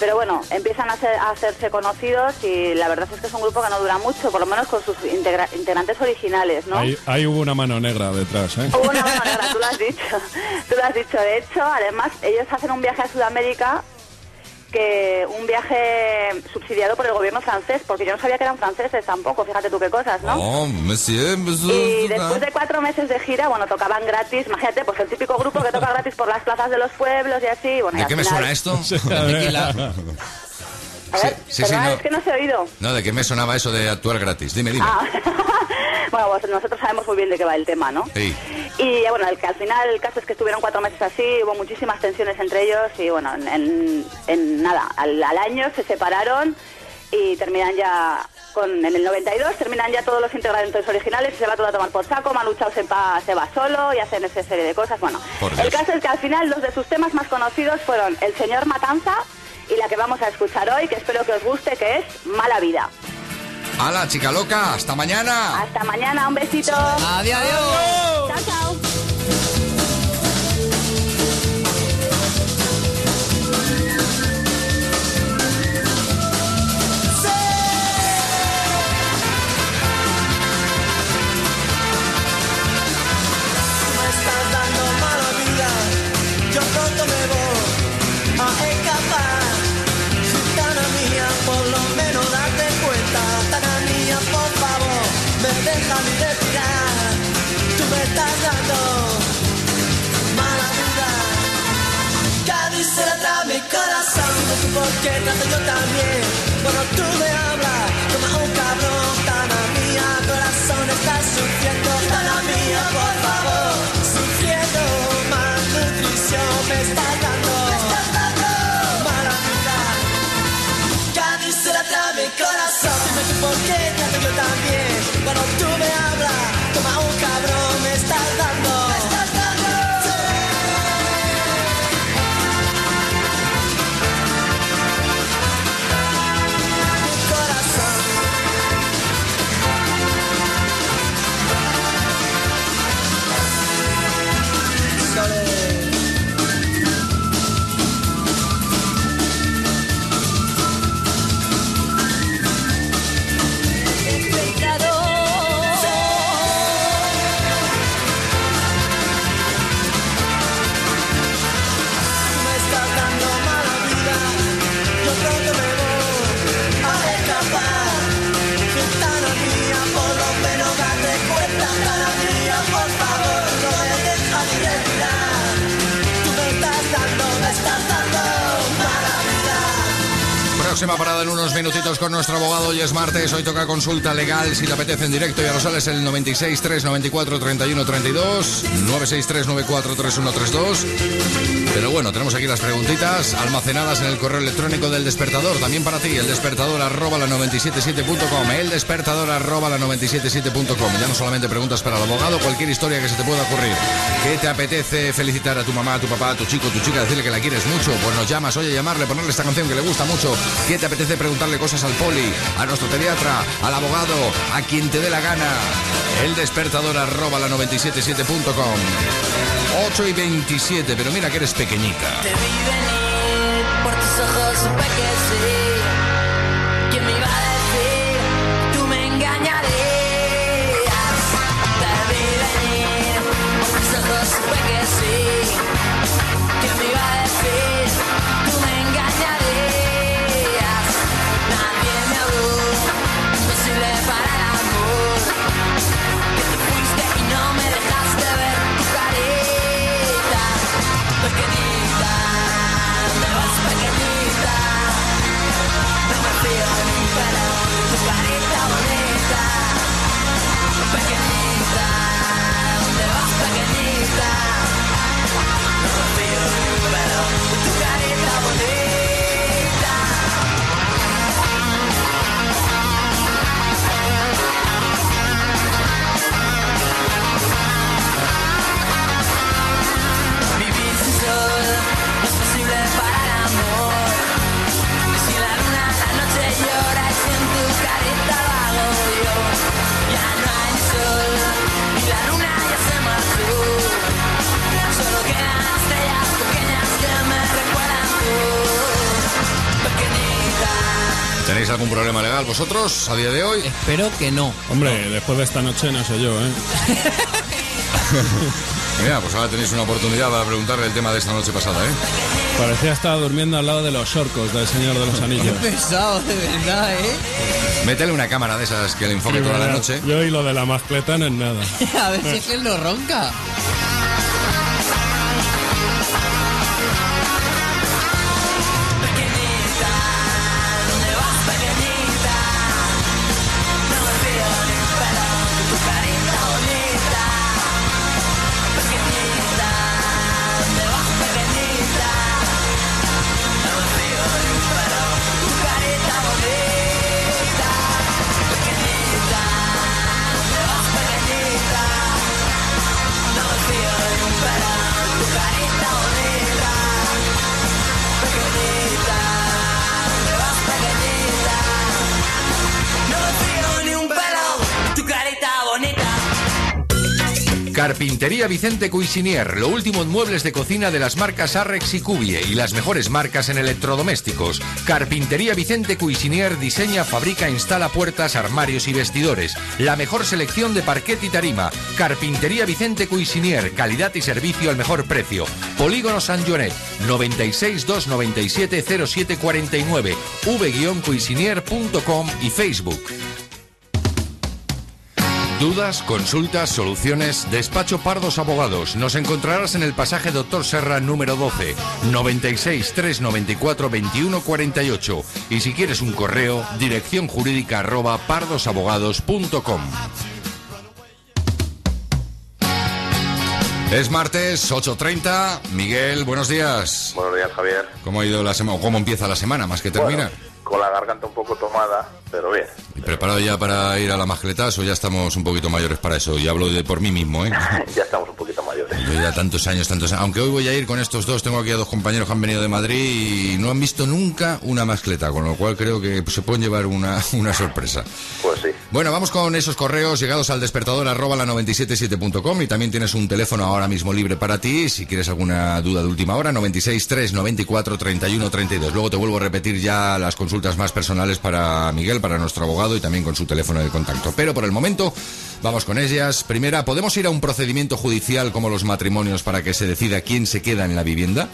Pero bueno, empiezan a, ser- a hacerse conocidos y la verdad es que es un grupo que no dura mucho, por lo menos con sus integra- integrantes originales, ¿no? Ahí, ahí hubo una mano negra detrás, ¿eh? Hubo una mano negra, tú lo has dicho. Tú lo has dicho. De hecho, además, ellos hacen un viaje a Sudamérica que un viaje subsidiado por el gobierno francés, porque yo no sabía que eran franceses tampoco, fíjate tú qué cosas, ¿no? Oh, monsieur, monsieur. Y después de cuatro meses de gira, bueno, tocaban gratis, imagínate, pues el típico grupo que toca gratis por las plazas de los pueblos y así, bueno, y ¿De al qué me final- suena esto? Sí, sí, no. es que no se ha oído. No, ¿de qué me sonaba eso de actuar gratis? Dime, dime. Ah. bueno, pues nosotros sabemos muy bien de qué va el tema, ¿no? Sí. Y bueno, el que al final el caso es que estuvieron cuatro meses así, hubo muchísimas tensiones entre ellos y bueno, en, en- nada, al, al año se separaron y terminan ya con en el 92 terminan ya todos los integrantes originales y se va todo a tomar por saco, Manu Chao se, va- se va solo y hacen esa serie de cosas. Bueno, el caso es que al final dos de sus temas más conocidos fueron El Señor Matanza y la que vamos a escuchar hoy, que espero que os guste, que es Mala Vida. ¡Hala, chica loca! ¡Hasta mañana! Hasta mañana, un besito. Adiós. Chao, chao. Deja mi respirar. Tú me estás dando mala vida. Cádiz se la trae mi corazón, no sé por qué trato yo también. Cuando tú me hablas, toma un cabrón, tana mía, corazón está sufriendo, tana mía, por favor, sufriendo malnutrición, me estás dando, me estás dando mala vida. Cádiz se la trae mi corazón, dime tú por qué minutitos con nuestro abogado. Hoy es martes, hoy toca consulta legal. Si te apetece en directo, ya lo sabes, el 96 394 31 32, 963 94 3132. Pero bueno, tenemos aquí las preguntitas almacenadas en el correo electrónico del despertador. También para ti, el despertador arroba la 977.com. El despertador arroba la 977.com. Ya no solamente preguntas para el abogado, cualquier historia que se te pueda ocurrir. ¿Qué te apetece felicitar a tu mamá, a tu papá, a tu chico, a tu chica, decirle que la quieres mucho? Pues nos llamas, oye, llamarle, ponerle esta canción que le gusta mucho. ¿Qué te apetece preguntarle cosas al poli, a nuestro pediatra, al abogado, a quien te dé la gana? El despertador arroba la 977.com. 8 y 27, pero mira que eres pequeñita. Te vi venir, por tus ojos supe que sí. ¿Tenéis algún problema legal vosotros a día de hoy? Espero que no. Hombre, después de esta noche no sé yo, ¿eh? Mira, pues ahora tenéis una oportunidad para preguntarle el tema de esta noche pasada, ¿eh? Parecía estar durmiendo al lado de los orcos del Señor de los Anillos. pesado, de verdad, ¿eh? Métele una cámara de esas que le enfoque Sí, toda la noche. Yo y lo de la mascleta no es nada. A ver si es que él no ronca. Carpintería Vicente Cuisinier, lo último en muebles de cocina de las marcas Arrex y Cubie y las mejores marcas en electrodomésticos. Carpintería Vicente Cuisinier diseña, fabrica, instala puertas, armarios y vestidores. La mejor selección de parquet y tarima. Carpintería Vicente Cuisinier, calidad y servicio al mejor precio. Polígono San Joanet, 96 297 0749, v-cuisinier.com y Facebook. Dudas, consultas, soluciones, Despacho Pardos Abogados. Nos encontrarás en el pasaje Doctor Serra número 12, 96 394 21 48. Y si quieres un correo, dirección jurídica arroba pardosabogados.com. Es martes, 8.30. Miguel, buenos días. Buenos días, Javier. ¿Cómo ha ido la semana? ¿Cómo empieza la semana más que termina? Con la garganta un poco tomada, pero bien. ¿Y preparado ya para ir a la mascletas o ya estamos un poquito mayores para eso? Y hablo de por mí mismo, ¿eh? ya estamos un poquito mayores. Yo ya tantos años, tantos años. Aunque hoy voy a ir con estos dos, tengo aquí a dos compañeros que han venido de Madrid y no han visto nunca una mascleta, con lo cual creo que se pueden llevar una, una sorpresa. Pues sí. Bueno, vamos con esos correos llegados al despertador arroba la 977.com y también tienes un teléfono ahora mismo libre para ti si quieres alguna duda de última hora, 96 3 94 31 32. Luego te vuelvo a repetir ya las consultas más personales para Miguel, para nuestro abogado y también con su teléfono de contacto. Pero por el momento vamos con ellas. Primera, ¿podemos ir a un procedimiento judicial como los matrimonios para que se decida quién se queda en la vivienda?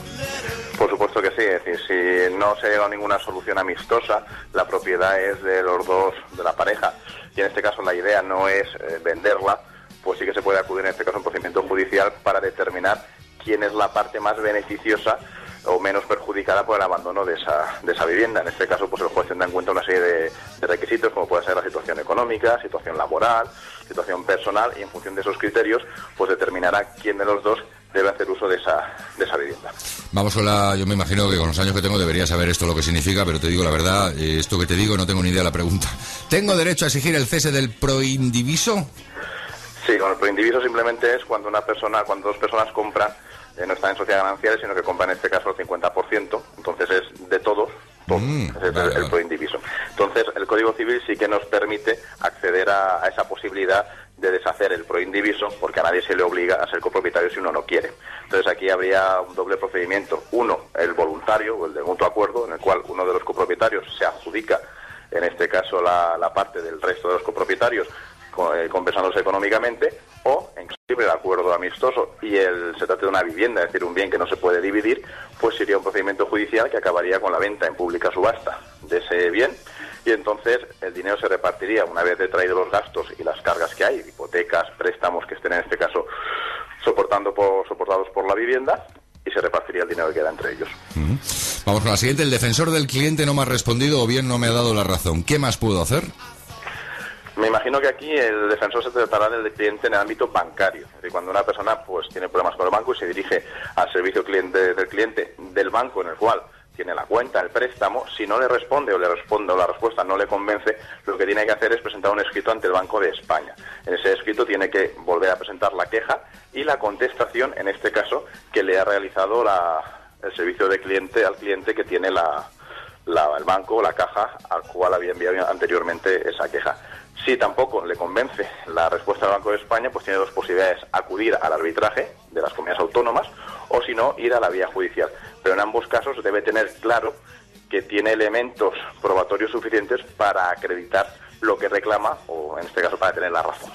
Por supuesto que sí, es decir, si no se llega a ninguna solución amistosa, la propiedad es de los dos, de la pareja, y en este caso la idea no es eh, venderla, pues sí que se puede acudir en este caso a un procedimiento judicial para determinar quién es la parte más beneficiosa o menos perjudicada por el abandono de esa, de esa vivienda. En este caso, pues el juez tendrá en cuenta una serie de, de requisitos, como puede ser la situación económica, situación laboral, situación personal, y en función de esos criterios, pues determinará quién de los dos debe hacer uso de esa, de esa vivienda. Vamos con la... Yo me imagino que con los años que tengo debería saber esto lo que significa, pero te digo la verdad, eh, esto que te digo no tengo ni idea de la pregunta. ¿Tengo derecho a exigir el cese del proindiviso? Sí, con el proindiviso simplemente es cuando una persona, cuando dos personas compran, eh, no están en sociedad gananciales, sino que compran en este caso el 50%, entonces es de todos, todo, Mm, es el, el proindiviso. Entonces el Código Civil sí que nos permite acceder a, a esa posibilidad de deshacer el proindiviso, porque a nadie se le obliga a ser copropietario si uno no quiere. Entonces aquí habría un doble procedimiento. Uno, el voluntario o el de mutuo acuerdo, en el cual uno de los copropietarios se adjudica, en este caso, la, la parte del resto de los copropietarios, co- eh, compensándose económicamente, o caso el acuerdo amistoso y el, se trata de una vivienda, es decir, un bien que no se puede dividir, pues sería un procedimiento judicial que acabaría con la venta en pública subasta de ese bien y entonces el dinero se repartiría una vez detraído los gastos y las cargas que hay, hipotecas, préstamos que estén en este caso soportando por, soportados por la vivienda y se repartiría el dinero que queda entre ellos. Vamos con la siguiente. El defensor del cliente no me ha respondido o bien no me ha dado la razón. ¿Qué más puedo hacer? Me imagino que aquí el defensor se tratará del cliente en el ámbito bancario. Es decir, cuando una persona pues tiene problemas con el banco y se dirige al servicio cliente del cliente del banco en el cual tiene la cuenta, el préstamo, si no le responde o le responde o la respuesta no le convence, lo que tiene que hacer es presentar un escrito ante el Banco de España. En ese escrito tiene que volver a presentar la queja y la contestación, en este caso, que le ha realizado la- el servicio de cliente al cliente que tiene la, el banco o la caja al cual había enviado anteriormente esa queja. Si tampoco le convence la respuesta del Banco de España, pues tiene dos posibilidades, acudir al arbitraje de las comunidades autónomas o si no, ir a la vía judicial. Pero en ambos casos debe tener claro que tiene elementos probatorios suficientes para acreditar lo que reclama o en este caso para tener la razón.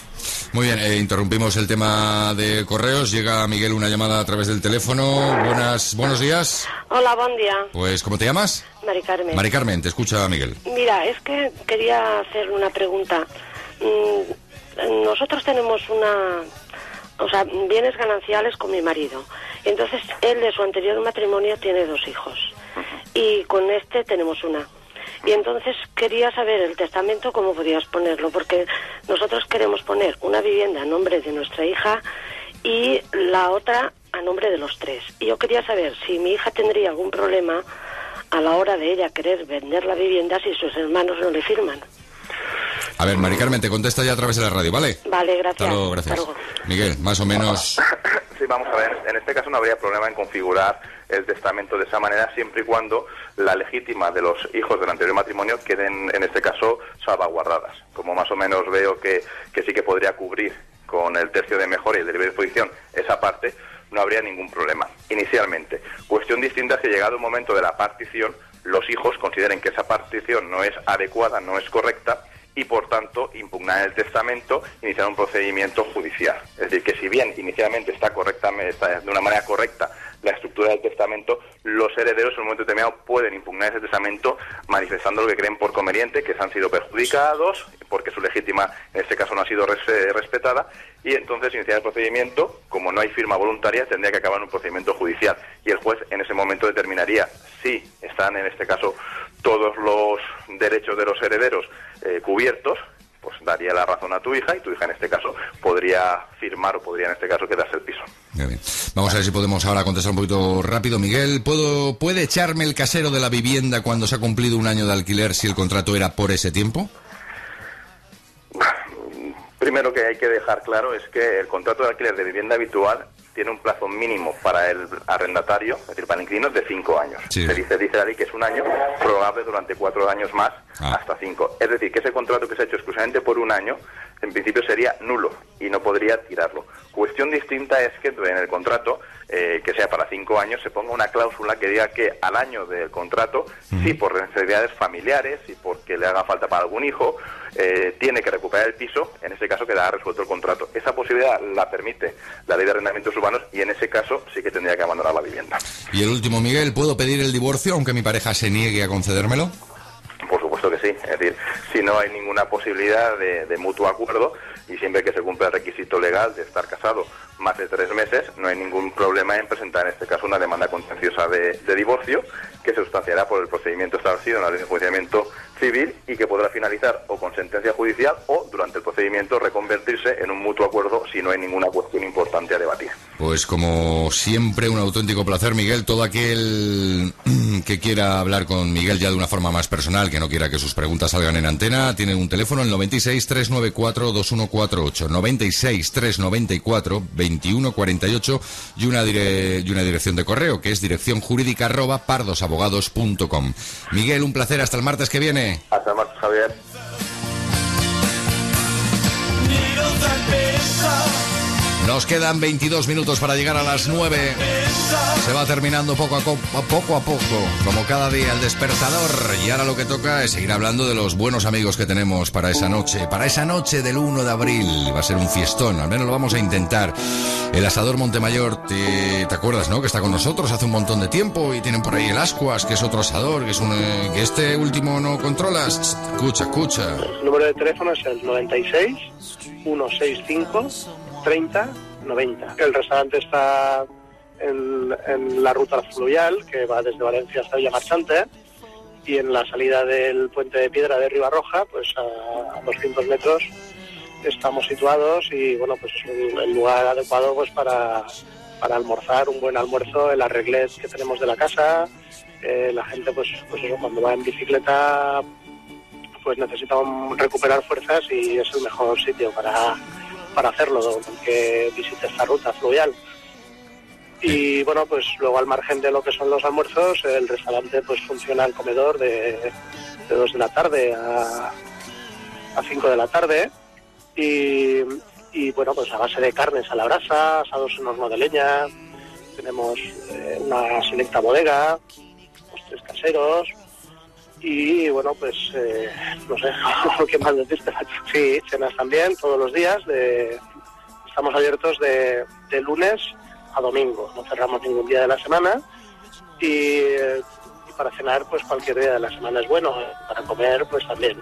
Muy bien, eh, interrumpimos el tema de correos. Llega Miguel una llamada a través del teléfono. Buenas, buenos días. Hola, buen día. Pues, ¿cómo te llamas? Mari Carmen. Mari Carmen, te escucha Miguel. Mira, es que quería hacer una pregunta. Mm, Nosotros tenemos una, o sea, bienes gananciales con mi marido. Entonces, él de su anterior matrimonio tiene dos hijos. Y con este tenemos una. Y entonces quería saber el testamento cómo podías ponerlo, porque nosotros queremos poner una vivienda a nombre de nuestra hija y la otra a nombre de los tres. Y yo quería saber si mi hija tendría algún problema a la hora de ella querer vender la vivienda si sus hermanos no le firman. A ver, Mari Carmen, te contesta ya a través de la radio, ¿vale? Vale, gracias. Hasta luego, gracias. Hasta luego. Miguel, más o menos. Sí, vamos a ver. En este caso no habría problema en configurar el testamento de esa manera siempre y cuando la legítima de los hijos del anterior matrimonio queden, en este caso, salvaguardadas. Como más o menos veo que, que sí que podría cubrir con el tercio de mejora y el de libre disposición esa parte, no habría ningún problema, inicialmente. Cuestión distinta es que llegado el momento de la partición, los hijos consideren que esa partición no es adecuada, no es correcta, y por tanto impugnar el testamento, iniciar un procedimiento judicial. Es decir, que si bien inicialmente está correctamente, está de una manera correcta la estructura del testamento, los herederos en un momento determinado pueden impugnar ese testamento manifestando lo que creen por conveniente, que se han sido perjudicados, porque su legítima en este caso no ha sido eh, respetada, y entonces iniciar el procedimiento, como no hay firma voluntaria, tendría que acabar en un procedimiento judicial. Y el juez en ese momento determinaría si están en este caso todos los derechos de los herederos eh, cubiertos, pues daría la razón a tu hija y tu hija en este caso podría firmar o podría en este caso quedarse el piso. Muy bien. Vamos a ver si podemos ahora contestar un poquito rápido. Miguel, ¿puedo, ¿puede echarme el casero de la vivienda cuando se ha cumplido un año de alquiler si el contrato era por ese tiempo? Primero que hay que dejar claro es que el contrato de alquiler de vivienda habitual tiene un plazo mínimo para el arrendatario, es decir, para el inquilino, de cinco años. Sí. Se dice, dice la ley que es un año, prorrogable durante cuatro años más, hasta cinco. Es decir, que ese contrato que se ha hecho exclusivamente por un año, en principio sería nulo y no podría tirarlo. Cuestión distinta es que en el contrato, eh, que sea para cinco años, se ponga una cláusula que diga que al año del contrato, si por necesidades familiares y porque le haga falta para algún hijo, eh, tiene que recuperar el piso, en ese caso quedará resuelto el contrato. Esa posibilidad la permite la ley de arrendamientos urbanos y en ese caso sí que tendría que abandonar la vivienda. Y el último, Miguel, ¿puedo pedir el divorcio aunque mi pareja se niegue a concedérmelo? Por supuesto que sí. Es decir, si no hay ninguna posibilidad de, de mutuo acuerdo y siempre que se cumpla el requisito legal de estar casado más de tres meses, no hay ningún problema en presentar en este caso una demanda contenciosa de, divorcio que se sustanciará por el procedimiento establecido en la ley de enjuiciamiento civil y que podrá finalizar o con sentencia judicial o durante el procedimiento reconvertirse en un mutuo acuerdo si no hay ninguna cuestión importante a debatir. Pues como siempre, un auténtico placer, Miguel. Todo aquel que quiera hablar con Miguel ya de una forma más personal, que no quiera que sus preguntas salgan en antena, tiene un teléfono, el 96 394 2148, 96 394 2148 y una, y una dirección de correo, que es dirección jurídica arroba pardosabogados.com. Miguel, un placer, hasta el martes que viene. Hasta el martes, Javier. Nos quedan 22 minutos para llegar a las 9. Se va terminando poco a, co- a poco a poco, como cada día el despertador. Y ahora lo que toca es seguir hablando de los buenos amigos que tenemos para esa noche. Para esa noche del 1 de abril. Va a ser un fiestón, al menos lo vamos a intentar. El asador Montemayor, te, ¿te acuerdas, no? Que está con nosotros hace un montón de tiempo y tienen por ahí el Ascuas, que es otro asador, que es un... que este último no controlas. Escucha, escucha. Número de teléfono es el 96 165 30 90. El restaurante está en, en la ruta fluvial que va desde Valencia hasta Villa Marchante y en la salida del puente de piedra de Ribarroja, pues a, a 200 metros estamos situados y bueno, pues es un- el lugar adecuado pues para, para almorzar, un buen almuerzo, el arreglet que tenemos de la casa, eh, la gente pues, pues eso, cuando va en bicicleta pues necesitan recuperar fuerzas y es el mejor sitio para, para hacerlo, que visite esta ruta fluvial. Y bueno, pues luego al margen de lo que son los almuerzos, el restaurante pues funciona el comedor de, de 2 de la tarde a, a 5 de la tarde y, y bueno, pues a base de carnes a la brasa, asados en horno de leña, tenemos eh, una selecta bodega, postres caseros, y bueno, pues eh, no sé qué más decirte. Sí, cenas también todos los días. De, estamos abiertos de, de lunes a domingo, no cerramos ningún día de la semana. Y, para cenar, pues cualquier día de la semana es bueno. eh, Para comer, pues también.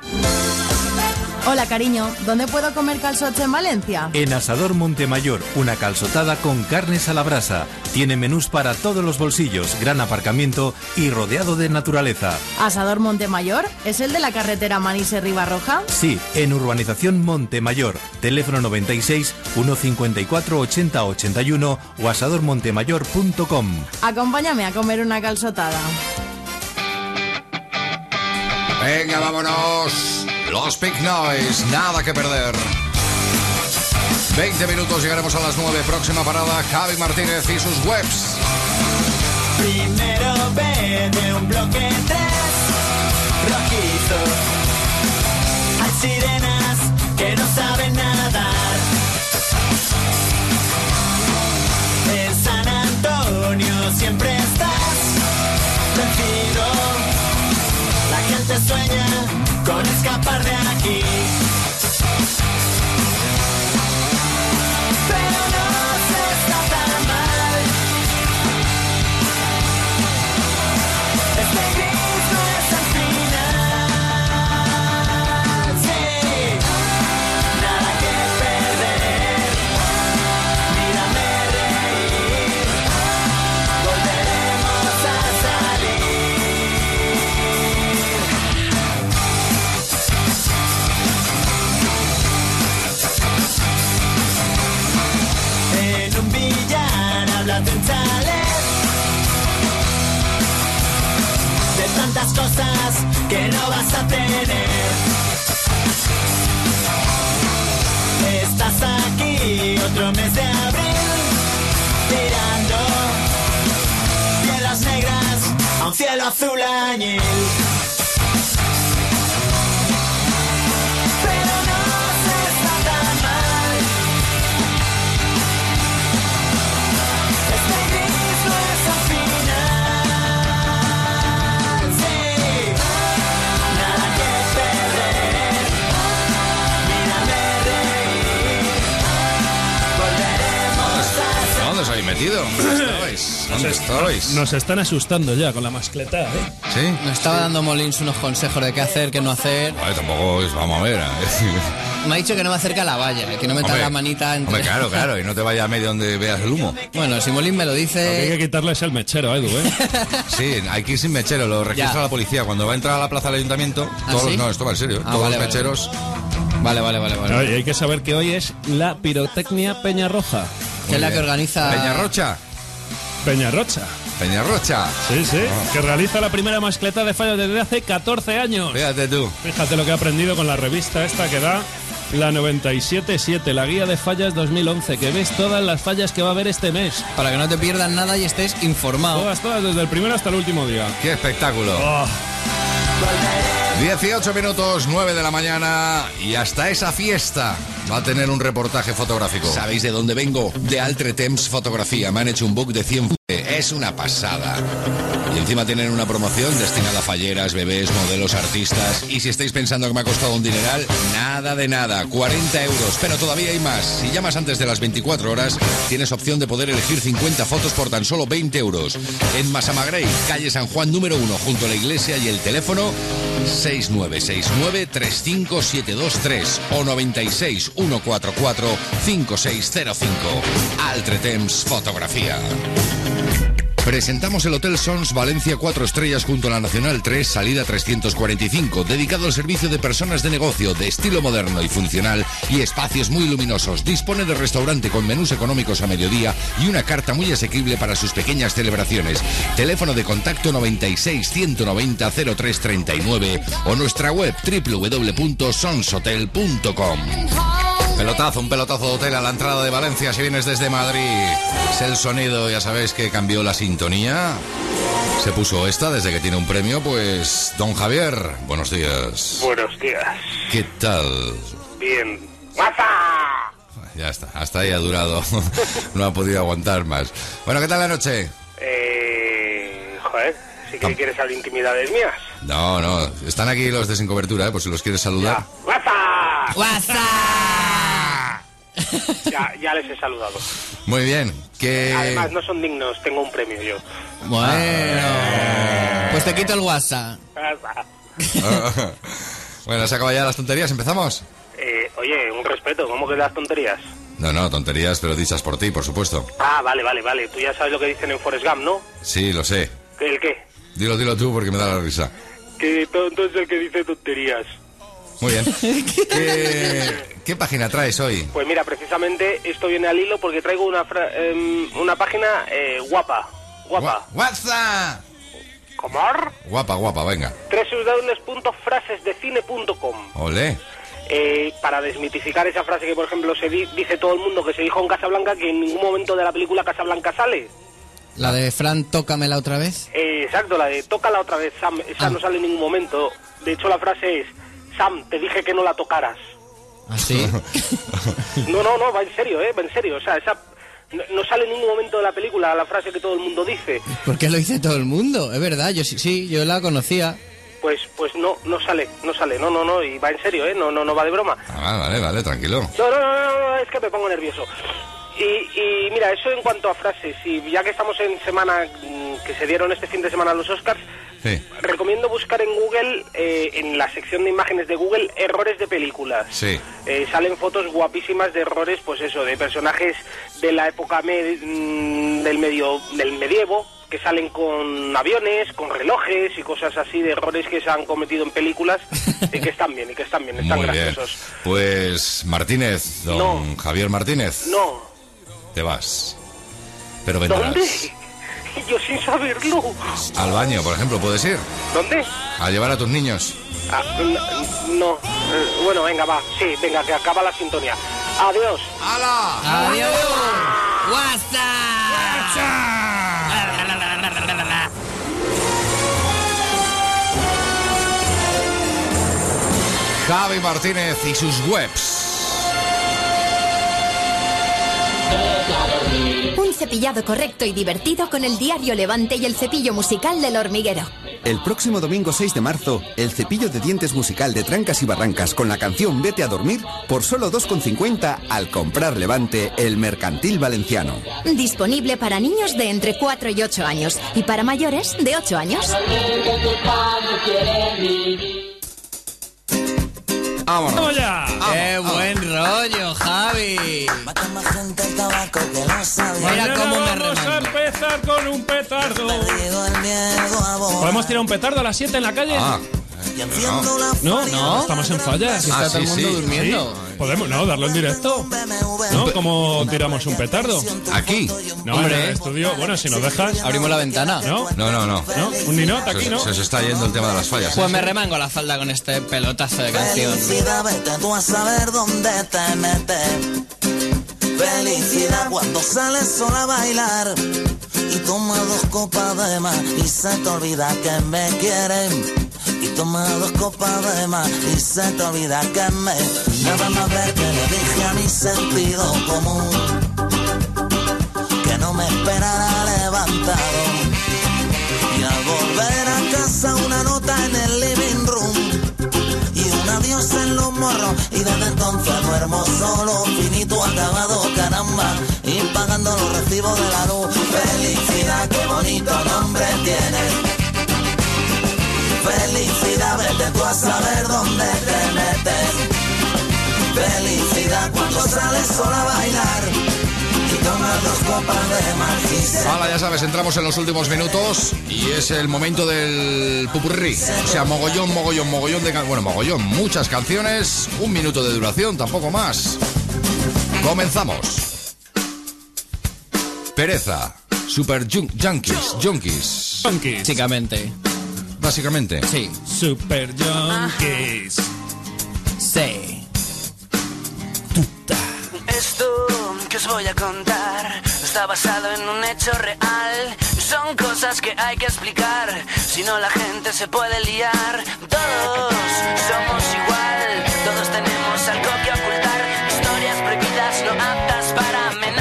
Hola, cariño. ¿Dónde puedo comer calzoche en Valencia? En Asador Montemayor, una calzotada con carnes a la brasa. Tiene menús para todos los bolsillos, gran aparcamiento y rodeado de naturaleza. ¿Asador Montemayor? ¿Es el de la carretera Manise-Ribarroja? Sí, en Urbanización Montemayor. Teléfono 96 154 80 81 o asadormontemayor.com. Acompáñame a comer una calzotada. Venga, vámonos. Los Pink Noise, nada que perder. 20 minutos, llegaremos a las 9. Próxima parada, Javi Martínez y sus webs. Primero B de un bloque 3, rojizo. Hay sirenas que no saben nadar. En San Antonio siempre estás gente sueña con escapar de aquí. Tantas cosas que no vas a tener. Estás aquí otro mes de abril, tirando piedras negras a un cielo azul añil. Metido? ¿Dónde estabais? ¿Dónde estabais? Nos están asustando ya con la mascleta, ¿eh? ¿Sí? Nos estaba dando Molins unos consejos de qué hacer, qué no hacer. Vale, tampoco es, vamos a ver. ¿eh? Me ha dicho que no me acerque a la valla, que no meta Hombre, la manita entre... Hombre, claro, claro, y no te vayas a medio donde veas el humo. Bueno, si Molins me lo Lo que hay dice... que quitarle es el mechero, Edu, ¿eh? Sí, hay que ir sin mechero, lo registra Ya. la policía. Cuando va a entrar a la plaza del ayuntamiento, ¿Ah, todos los- sí? no, esto va en serio. Ah, todos vale, los vale, mecheros. Vale, vale, vale, vale. Y hay que saber que hoy es la pirotecnia Peñarroja. Que es la que organiza... Peñarrocha, Peñarrocha. Peñarrocha. Sí, sí, Ah. que realiza la primera mascleta de fallos desde hace 14 años. Fíjate tú. Fíjate lo que he aprendido con la revista esta que da la 97.7, la guía de fallas 2011, que ves todas las fallas que va a haber este mes. Para que no te pierdas nada y estés informado. Todas, todas, desde el primero hasta el último día. Qué espectáculo. Oh, 18 minutos, 9 de la mañana y hasta esa fiesta va a tener un reportaje fotográfico. ¿Sabéis de dónde vengo? De Altre Temps Fotografía. Me han hecho un book de 100 Es una pasada. Y encima tienen una promoción destinada a falleras, bebés, modelos, artistas. Y si estáis pensando que me ha costado un dineral, nada de nada. 40 euros. Pero todavía hay más. Si llamas antes de las 24 horas, tienes opción de poder elegir 50 fotos por tan solo 20 euros. En Masamagrey, calle San Juan número 1, junto a la iglesia y el teléfono 6969-35723 o 96-144-5605. Altretemps Fotografía. Presentamos el Hotel Sons Valencia 4 estrellas junto a la Nacional 3, salida 345, dedicado al servicio de personas de negocio de estilo moderno y funcional y espacios muy luminosos. Dispone de restaurante con menús económicos a mediodía y una carta muy asequible para sus pequeñas celebraciones. Teléfono de contacto 96 190 0339 o nuestra web www.sonshotel.com. Pelotazo, un pelotazo de hotel a la entrada de Valencia si vienes desde Madrid. Es el sonido, ya sabéis que cambió la sintonía. Se puso esta desde que tiene un premio, pues don Javier, buenos días. Buenos días. ¿Qué tal? Bien. ¡Guapa! Ya está, hasta ahí ha durado. no ha podido aguantar más. Bueno, ¿qué tal la noche? Eh, joder, si que quieres saber intimidades mías. No, no, están aquí los de sin cobertura, ¿eh? por si los quieres saludar. Ya, ya les he saludado. Muy bien, que... Además, no son dignos, tengo un premio yo. Bueno. Pues te quito el WhatsApp. bueno, se acaban ya las tonterías, ¿empezamos? Eh, oye, un respeto, ¿cómo que las tonterías? No, no, tonterías, pero dichas por ti, por supuesto. Ah, vale, vale, vale. Tú ya sabes lo que dicen en Forrest Gump, ¿no? Sí, lo sé. ¿Que ¿El qué? Dilo, dilo tú porque me da la risa. Que tonto es el que dice tonterías. Muy bien. ¿Qué, qué página traes hoy? Pues mira, precisamente esto viene al hilo porque traigo una, fra- em, una página eh, guapa. Guapa. WhatsApp. ¿Cómo? Guapa, guapa, venga. www.frasesdecine.com Olé. eh, Para desmitificar esa frase que, por ejemplo, se di- dice todo el mundo que se dijo en Casablanca que en ningún momento de la película Casablanca sale. La de Fran, tócamela otra vez. Eh, exacto, la de tócala otra vez, Sam. Esa no sale en ningún momento. De hecho, la frase es, Sam, te dije que no la tocaras. ¿Así? No, no, no, va en serio, ¿eh? Va en serio. O sea, esa no, no sale en ningún momento de la película la frase que todo el mundo dice. ¿Por qué lo dice todo el mundo? Es verdad, yo sí, sí, yo la conocía. Pues, pues no, no sale, no sale, no, no, no, y va en serio, ¿eh? No, no, no va de broma. Ah, vale, vale, tranquilo. No, no, no, no, no, es que me pongo nervioso. Y, y mira, eso en cuanto a frases, y ya que estamos en semana mm, que se dieron este fin de semana los Oscars, Sí. recomiendo buscar en Google, eh, en la sección de imágenes de Google, errores de películas. Sí. Eh, salen fotos guapísimas de errores, pues eso, de personajes de la época me- mm, del medio del medievo que salen con aviones, con relojes y cosas así de errores que se han cometido en películas y que están bien, y que están bien, están Muy bien. graciosos. Pues Martínez, don Javier Martínez, No, te vas. Pero vendrás. ¿dónde? Yo sin saberlo. Al baño, por ejemplo, puedes ir. ¿Dónde? A llevar a tus niños. Ah, no, Eh, bueno, venga, va, sí, venga, que acaba la sintonía. Adiós. ¡Hala! Adiós. Javi Martínez y sus webs. Un cepillado correcto y divertido con el diario Levante y el cepillo musical del hormiguero. El próximo domingo 6 de marzo, el cepillo de dientes musical de Trancas y Barrancas con la canción Vete a dormir por solo 2,50 al comprar Levante el Mercantil Valenciano. Disponible para niños de entre 4 y 8 años y para mayores de 8 años. Vámonos. ¡Vamos ya! ¡Qué buen rollo, Javi! Mira Mañana cómo me vamos a empezar con un petardo. ¿Podemos tirar un petardo a las 7 en la calle? Ah, No, No. estamos en fallas. Si está todo el mundo durmiendo. Sí. Podemos, no, darlo en directo. ¿No? ¿Cómo tiramos un petardo? aquí. No, Hombre. en el estudio. Bueno, si nos dejas. Abrimos la ventana. ¿No? No, no, no. ¿No? Un ninot Se, aquí, ¿no? se os está yendo el tema de las fallas. Pues ¿eh? me remango la falda con este pelotazo de canción. Felicidad, vete tú a saber dónde te metes. Felicidad cuando sales sola a bailar y toma dos copas de más y se te olvida que me quieren. Y toma dos copas de más y se te olvida que me. Nada más ver que le dije a mi sentido común que no me esperara levantado. Y al volver a casa una nota en el living room y un adiós en los morros y desde entonces duermo solo, finito, acabado, caramba, y pagando los recibos de la luz. Felicidad, qué bonito nombre tiene. Felicidad, vete tú a saber dónde te metes. Felicidad cuando sales sola a bailar y tomas dos copas de Hala, ya sabes, entramos en los últimos minutos y es el momento del pupurrí. O sea, mogollón, mogollón, mogollón de... can- Bueno, mogollón, muchas canciones, un minuto de duración, tampoco más. Comenzamos. Pereza, Super Jun- Junkies, Junkies, Básicamente. Básicamente. Sí. Super Junkies. Sí. Esto que os voy a contar está basado en un hecho real. Son cosas que hay que explicar, si no la gente se puede liar. Todos somos igual, todos tenemos algo que ocultar. Historias prohibidas no aptas para menores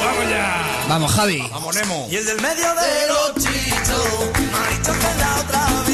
¡Vamos ya! Vamos, Javi. Vamos, Nemo. Y el del medio de los chichos dicho que la otra vida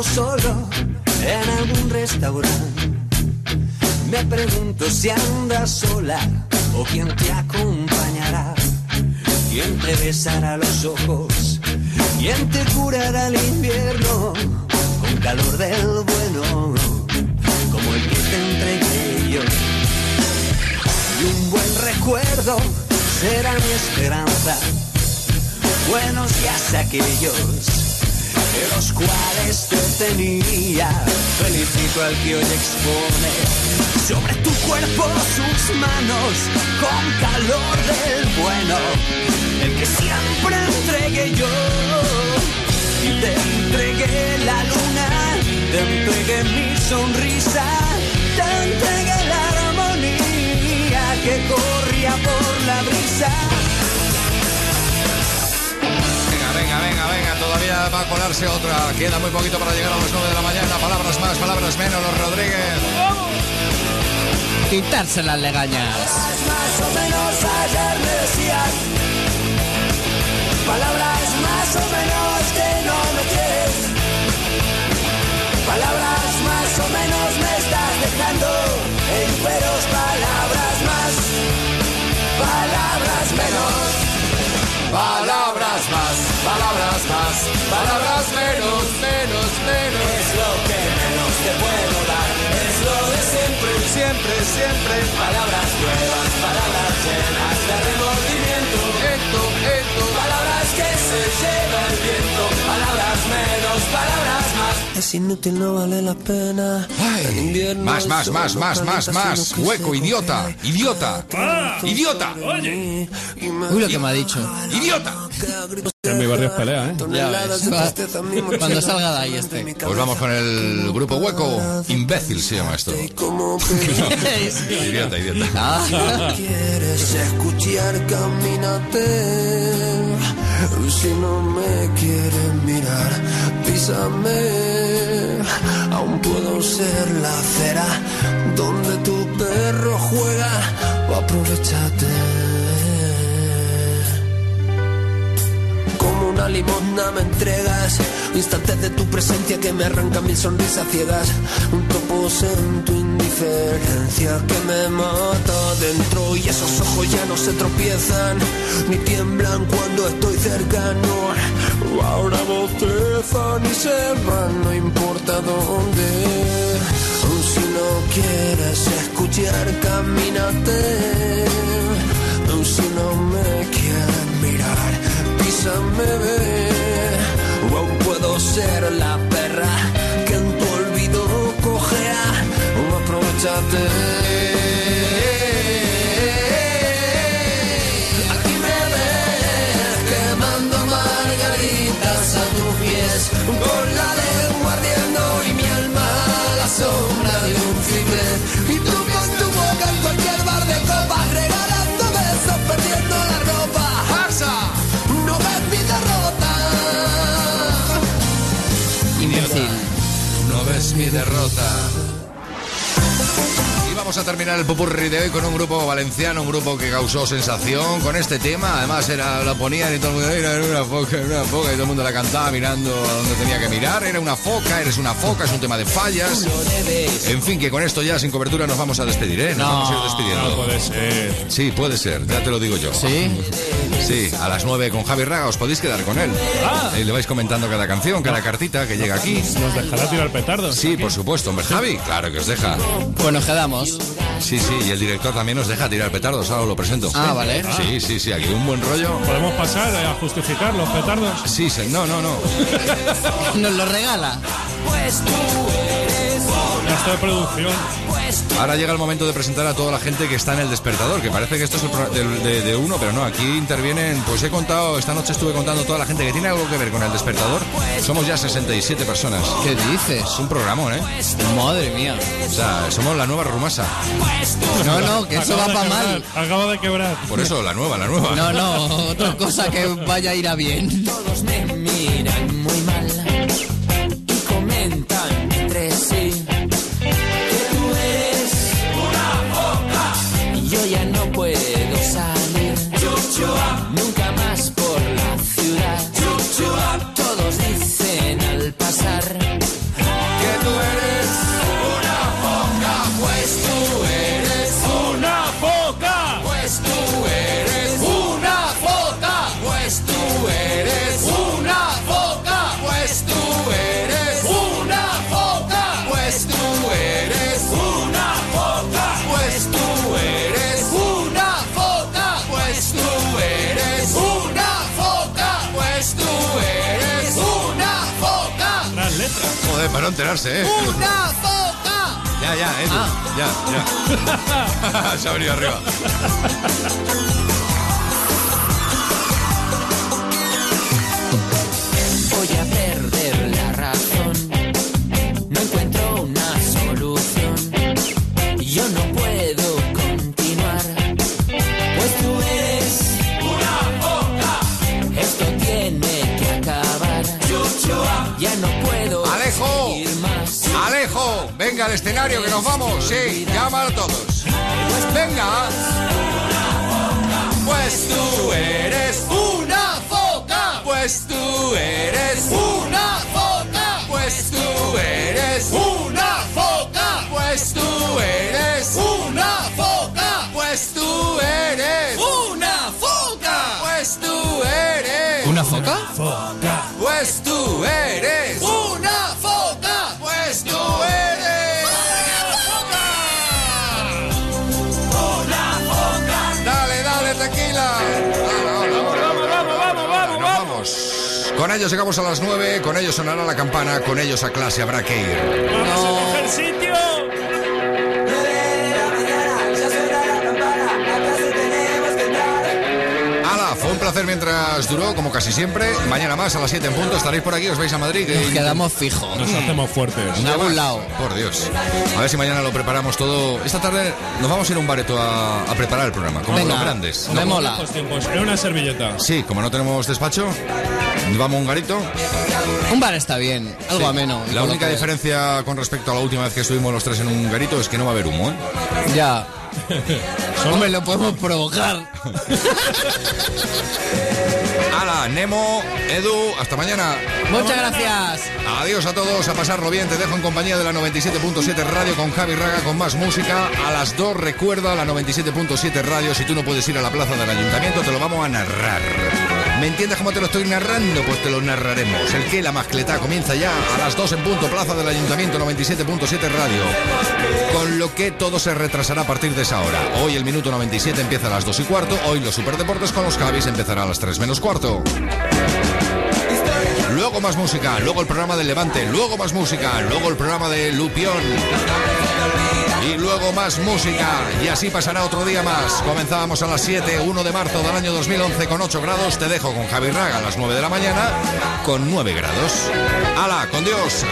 Solo en algún restaurante, me pregunto si andas sola o quién te acompañará. ¿Quién te besará los ojos? ¿Quién te curará el invierno con calor del bueno? Como el que te entregué yo. Y un buen recuerdo será mi esperanza. Buenos días aquellos de los cuales te tenía. Felicito al que hoy expone sobre tu cuerpo sus manos con calor del bueno, el que siempre entregué yo. Y te entregué la luna, te entregué mi sonrisa, te entregué la armonía que corría por la brisa. Venga, venga, venga, todavía va a colarse otra. Queda muy poquito para llegar a las 9 de la mañana. Palabras más, palabras menos, los Rodríguez. Quitarse las legañas. Más o menos ayer me decías Palabras más o menos palabras menos, menos, menos. Es lo que menos te puedo dar. Es lo de siempre, siempre, siempre. Palabras nuevas, palabras llenas Es inútil, no vale la pena En invierno Más, más, más, más, más, más. Hueco, idiota, idiota, idiota, Uy, lo que me ha dicho. idiota. En mi barrio es pelea, ¿eh? Ya ves. Cuando salga de ahí este. Pues vamos con el grupo Hueco. Imbécil se llama esto. idiota, idiota. Ah. quieres escuchar, camínate. Si no me quieres mirar, písame. Aún puedo ser la acera donde tu perro juega. O aprovechate. Como una limosna me entregas instantes de tu presencia que me arrancan mil sonrisas ciegas. Un topos en tu indiferencia que me mata dentro y esos ojos ya no se tropiezan ni tiemblan cuando estoy cercano. Ahora bostezan y se van, no importa dónde. Si no quieres escuchar, camínate. Si no me quieres mirar, písame, ve. Aún puedo ser la perra Aquí me ves quemando margaritas a tus pies, con la lengua ardiendo y mi alma a la sombra de un ciprés. Y tú con tu boca en cualquier bar de copas, regalando besos, perdiendo la ropa. ¡Pasa! No ves mi derrota. Imbécil. No ves mi derrota. Vamos a terminar el popurrí de hoy con un grupo valenciano, un grupo que causó sensación con este tema. Además, era, la ponían y todo el mundo, era una foca, era una foca, y todo el mundo la cantaba mirando a donde tenía que mirar. Era una foca, eres una foca, es un tema de fallas. En fin, que con esto ya sin cobertura nos vamos a despedir, ¿eh? Nos No, vamos a ir despidiendo. no puede ser. Sí, puede ser, ya te lo digo yo. ¿Sí? Sí, a las 9 con Javi Raga os podéis quedar con él. Ah. Y le vais comentando cada canción, cada cartita que llega aquí. ¿Nos dejará tirar petardos? Sí, por supuesto, hombre. Javi, claro que os deja. Pues nos quedamos. Sí, sí, y el director también os deja tirar petardos, ahora lo presento. Ah, vale. Sí, sí, sí, aquí un buen rollo. ¿Podemos pasar a justificar los petardos? Sí, sí, no, no, no. Nos lo regala. Pues tú eres Gasto de producción. Pues Ahora llega el momento de presentar a toda la gente que está en el despertador, que parece que esto es el de, de uno, pero no, aquí intervienen, pues he contado, esta noche estuve contando toda la gente que tiene algo que ver con el despertador. Somos ya 67 personas. ¿Qué dices? Es un programón, ¿eh? Madre mía. O sea, somos la nueva rumasa. No, no, que eso va Acaba para mal. Acaba de quebrar. Por eso, la nueva, la nueva. No, no, otra cosa que vaya a ir a bien. Todos me miran muy mal para no enterarse, ¿eh? ¡Una foca! Ya, ya, Edu. Ya, ya. Se ha venido arriba. Al escenario que nos vamos. Sí, llama a todos. Pues venga. Pues tú eres una foca. Pues tú eres una foca. Pues tú eres una foca. Pues tú eres una foca. Pues tú eres una foca. Pues tú eres ¿Una foca? Pues tú eres Ellos llegamos a las 9, con ellos sonará la campana, con ellos a clase habrá que ir. Mientras duró, como casi siempre. Mañana más a las 7 en punto estaréis por aquí, os vais a Madrid. Nos quedamos fijos. Nos hacemos fuertes. En algún lado. Por Dios. A ver si mañana lo preparamos todo. Esta tarde nos vamos a ir a un bareto a, a preparar el programa, como Venga, los grandes. me ¿no? mola. En una servilleta. Sí, como no tenemos despacho, vamos a un garito. Un bar está bien, algo Sí. ameno. y La única diferencia con respecto a la última vez que estuvimos los tres en un garito es que no va a haber humo, ¿eh? Ya. Hombre, lo podemos provocar. Ala, Nemo, Edu, hasta mañana. Muchas gracias. Adiós a todos, a pasarlo bien. Te dejo en compañía de la 97.7 Radio con Javi Raga con más música. A las 2 recuerda la 97.7 Radio. Si tú no puedes ir a la plaza del ayuntamiento, te lo vamos a narrar. ¿Me entiendes cómo te lo estoy narrando? Pues te lo narraremos. El que la mascleta comienza ya a las 2 en punto, plaza del ayuntamiento 97.7 Radio. Con lo que todo se retrasará a partir de esa hora. Hoy el minuto 97 empieza a las 2 y cuarto. Hoy los superdeportes con los Javis empezará a las 3 menos cuarto. Luego más música, luego el programa del Levante, luego más música, luego el programa de Lupión. Y luego más música. Y así pasará otro día más. Comenzábamos a las 7, 1 de marzo del año 2011 con 8 grados. Te dejo con Javi Raga a las 9 de la mañana con 9 grados. ¡Hala! ¡Con Dios!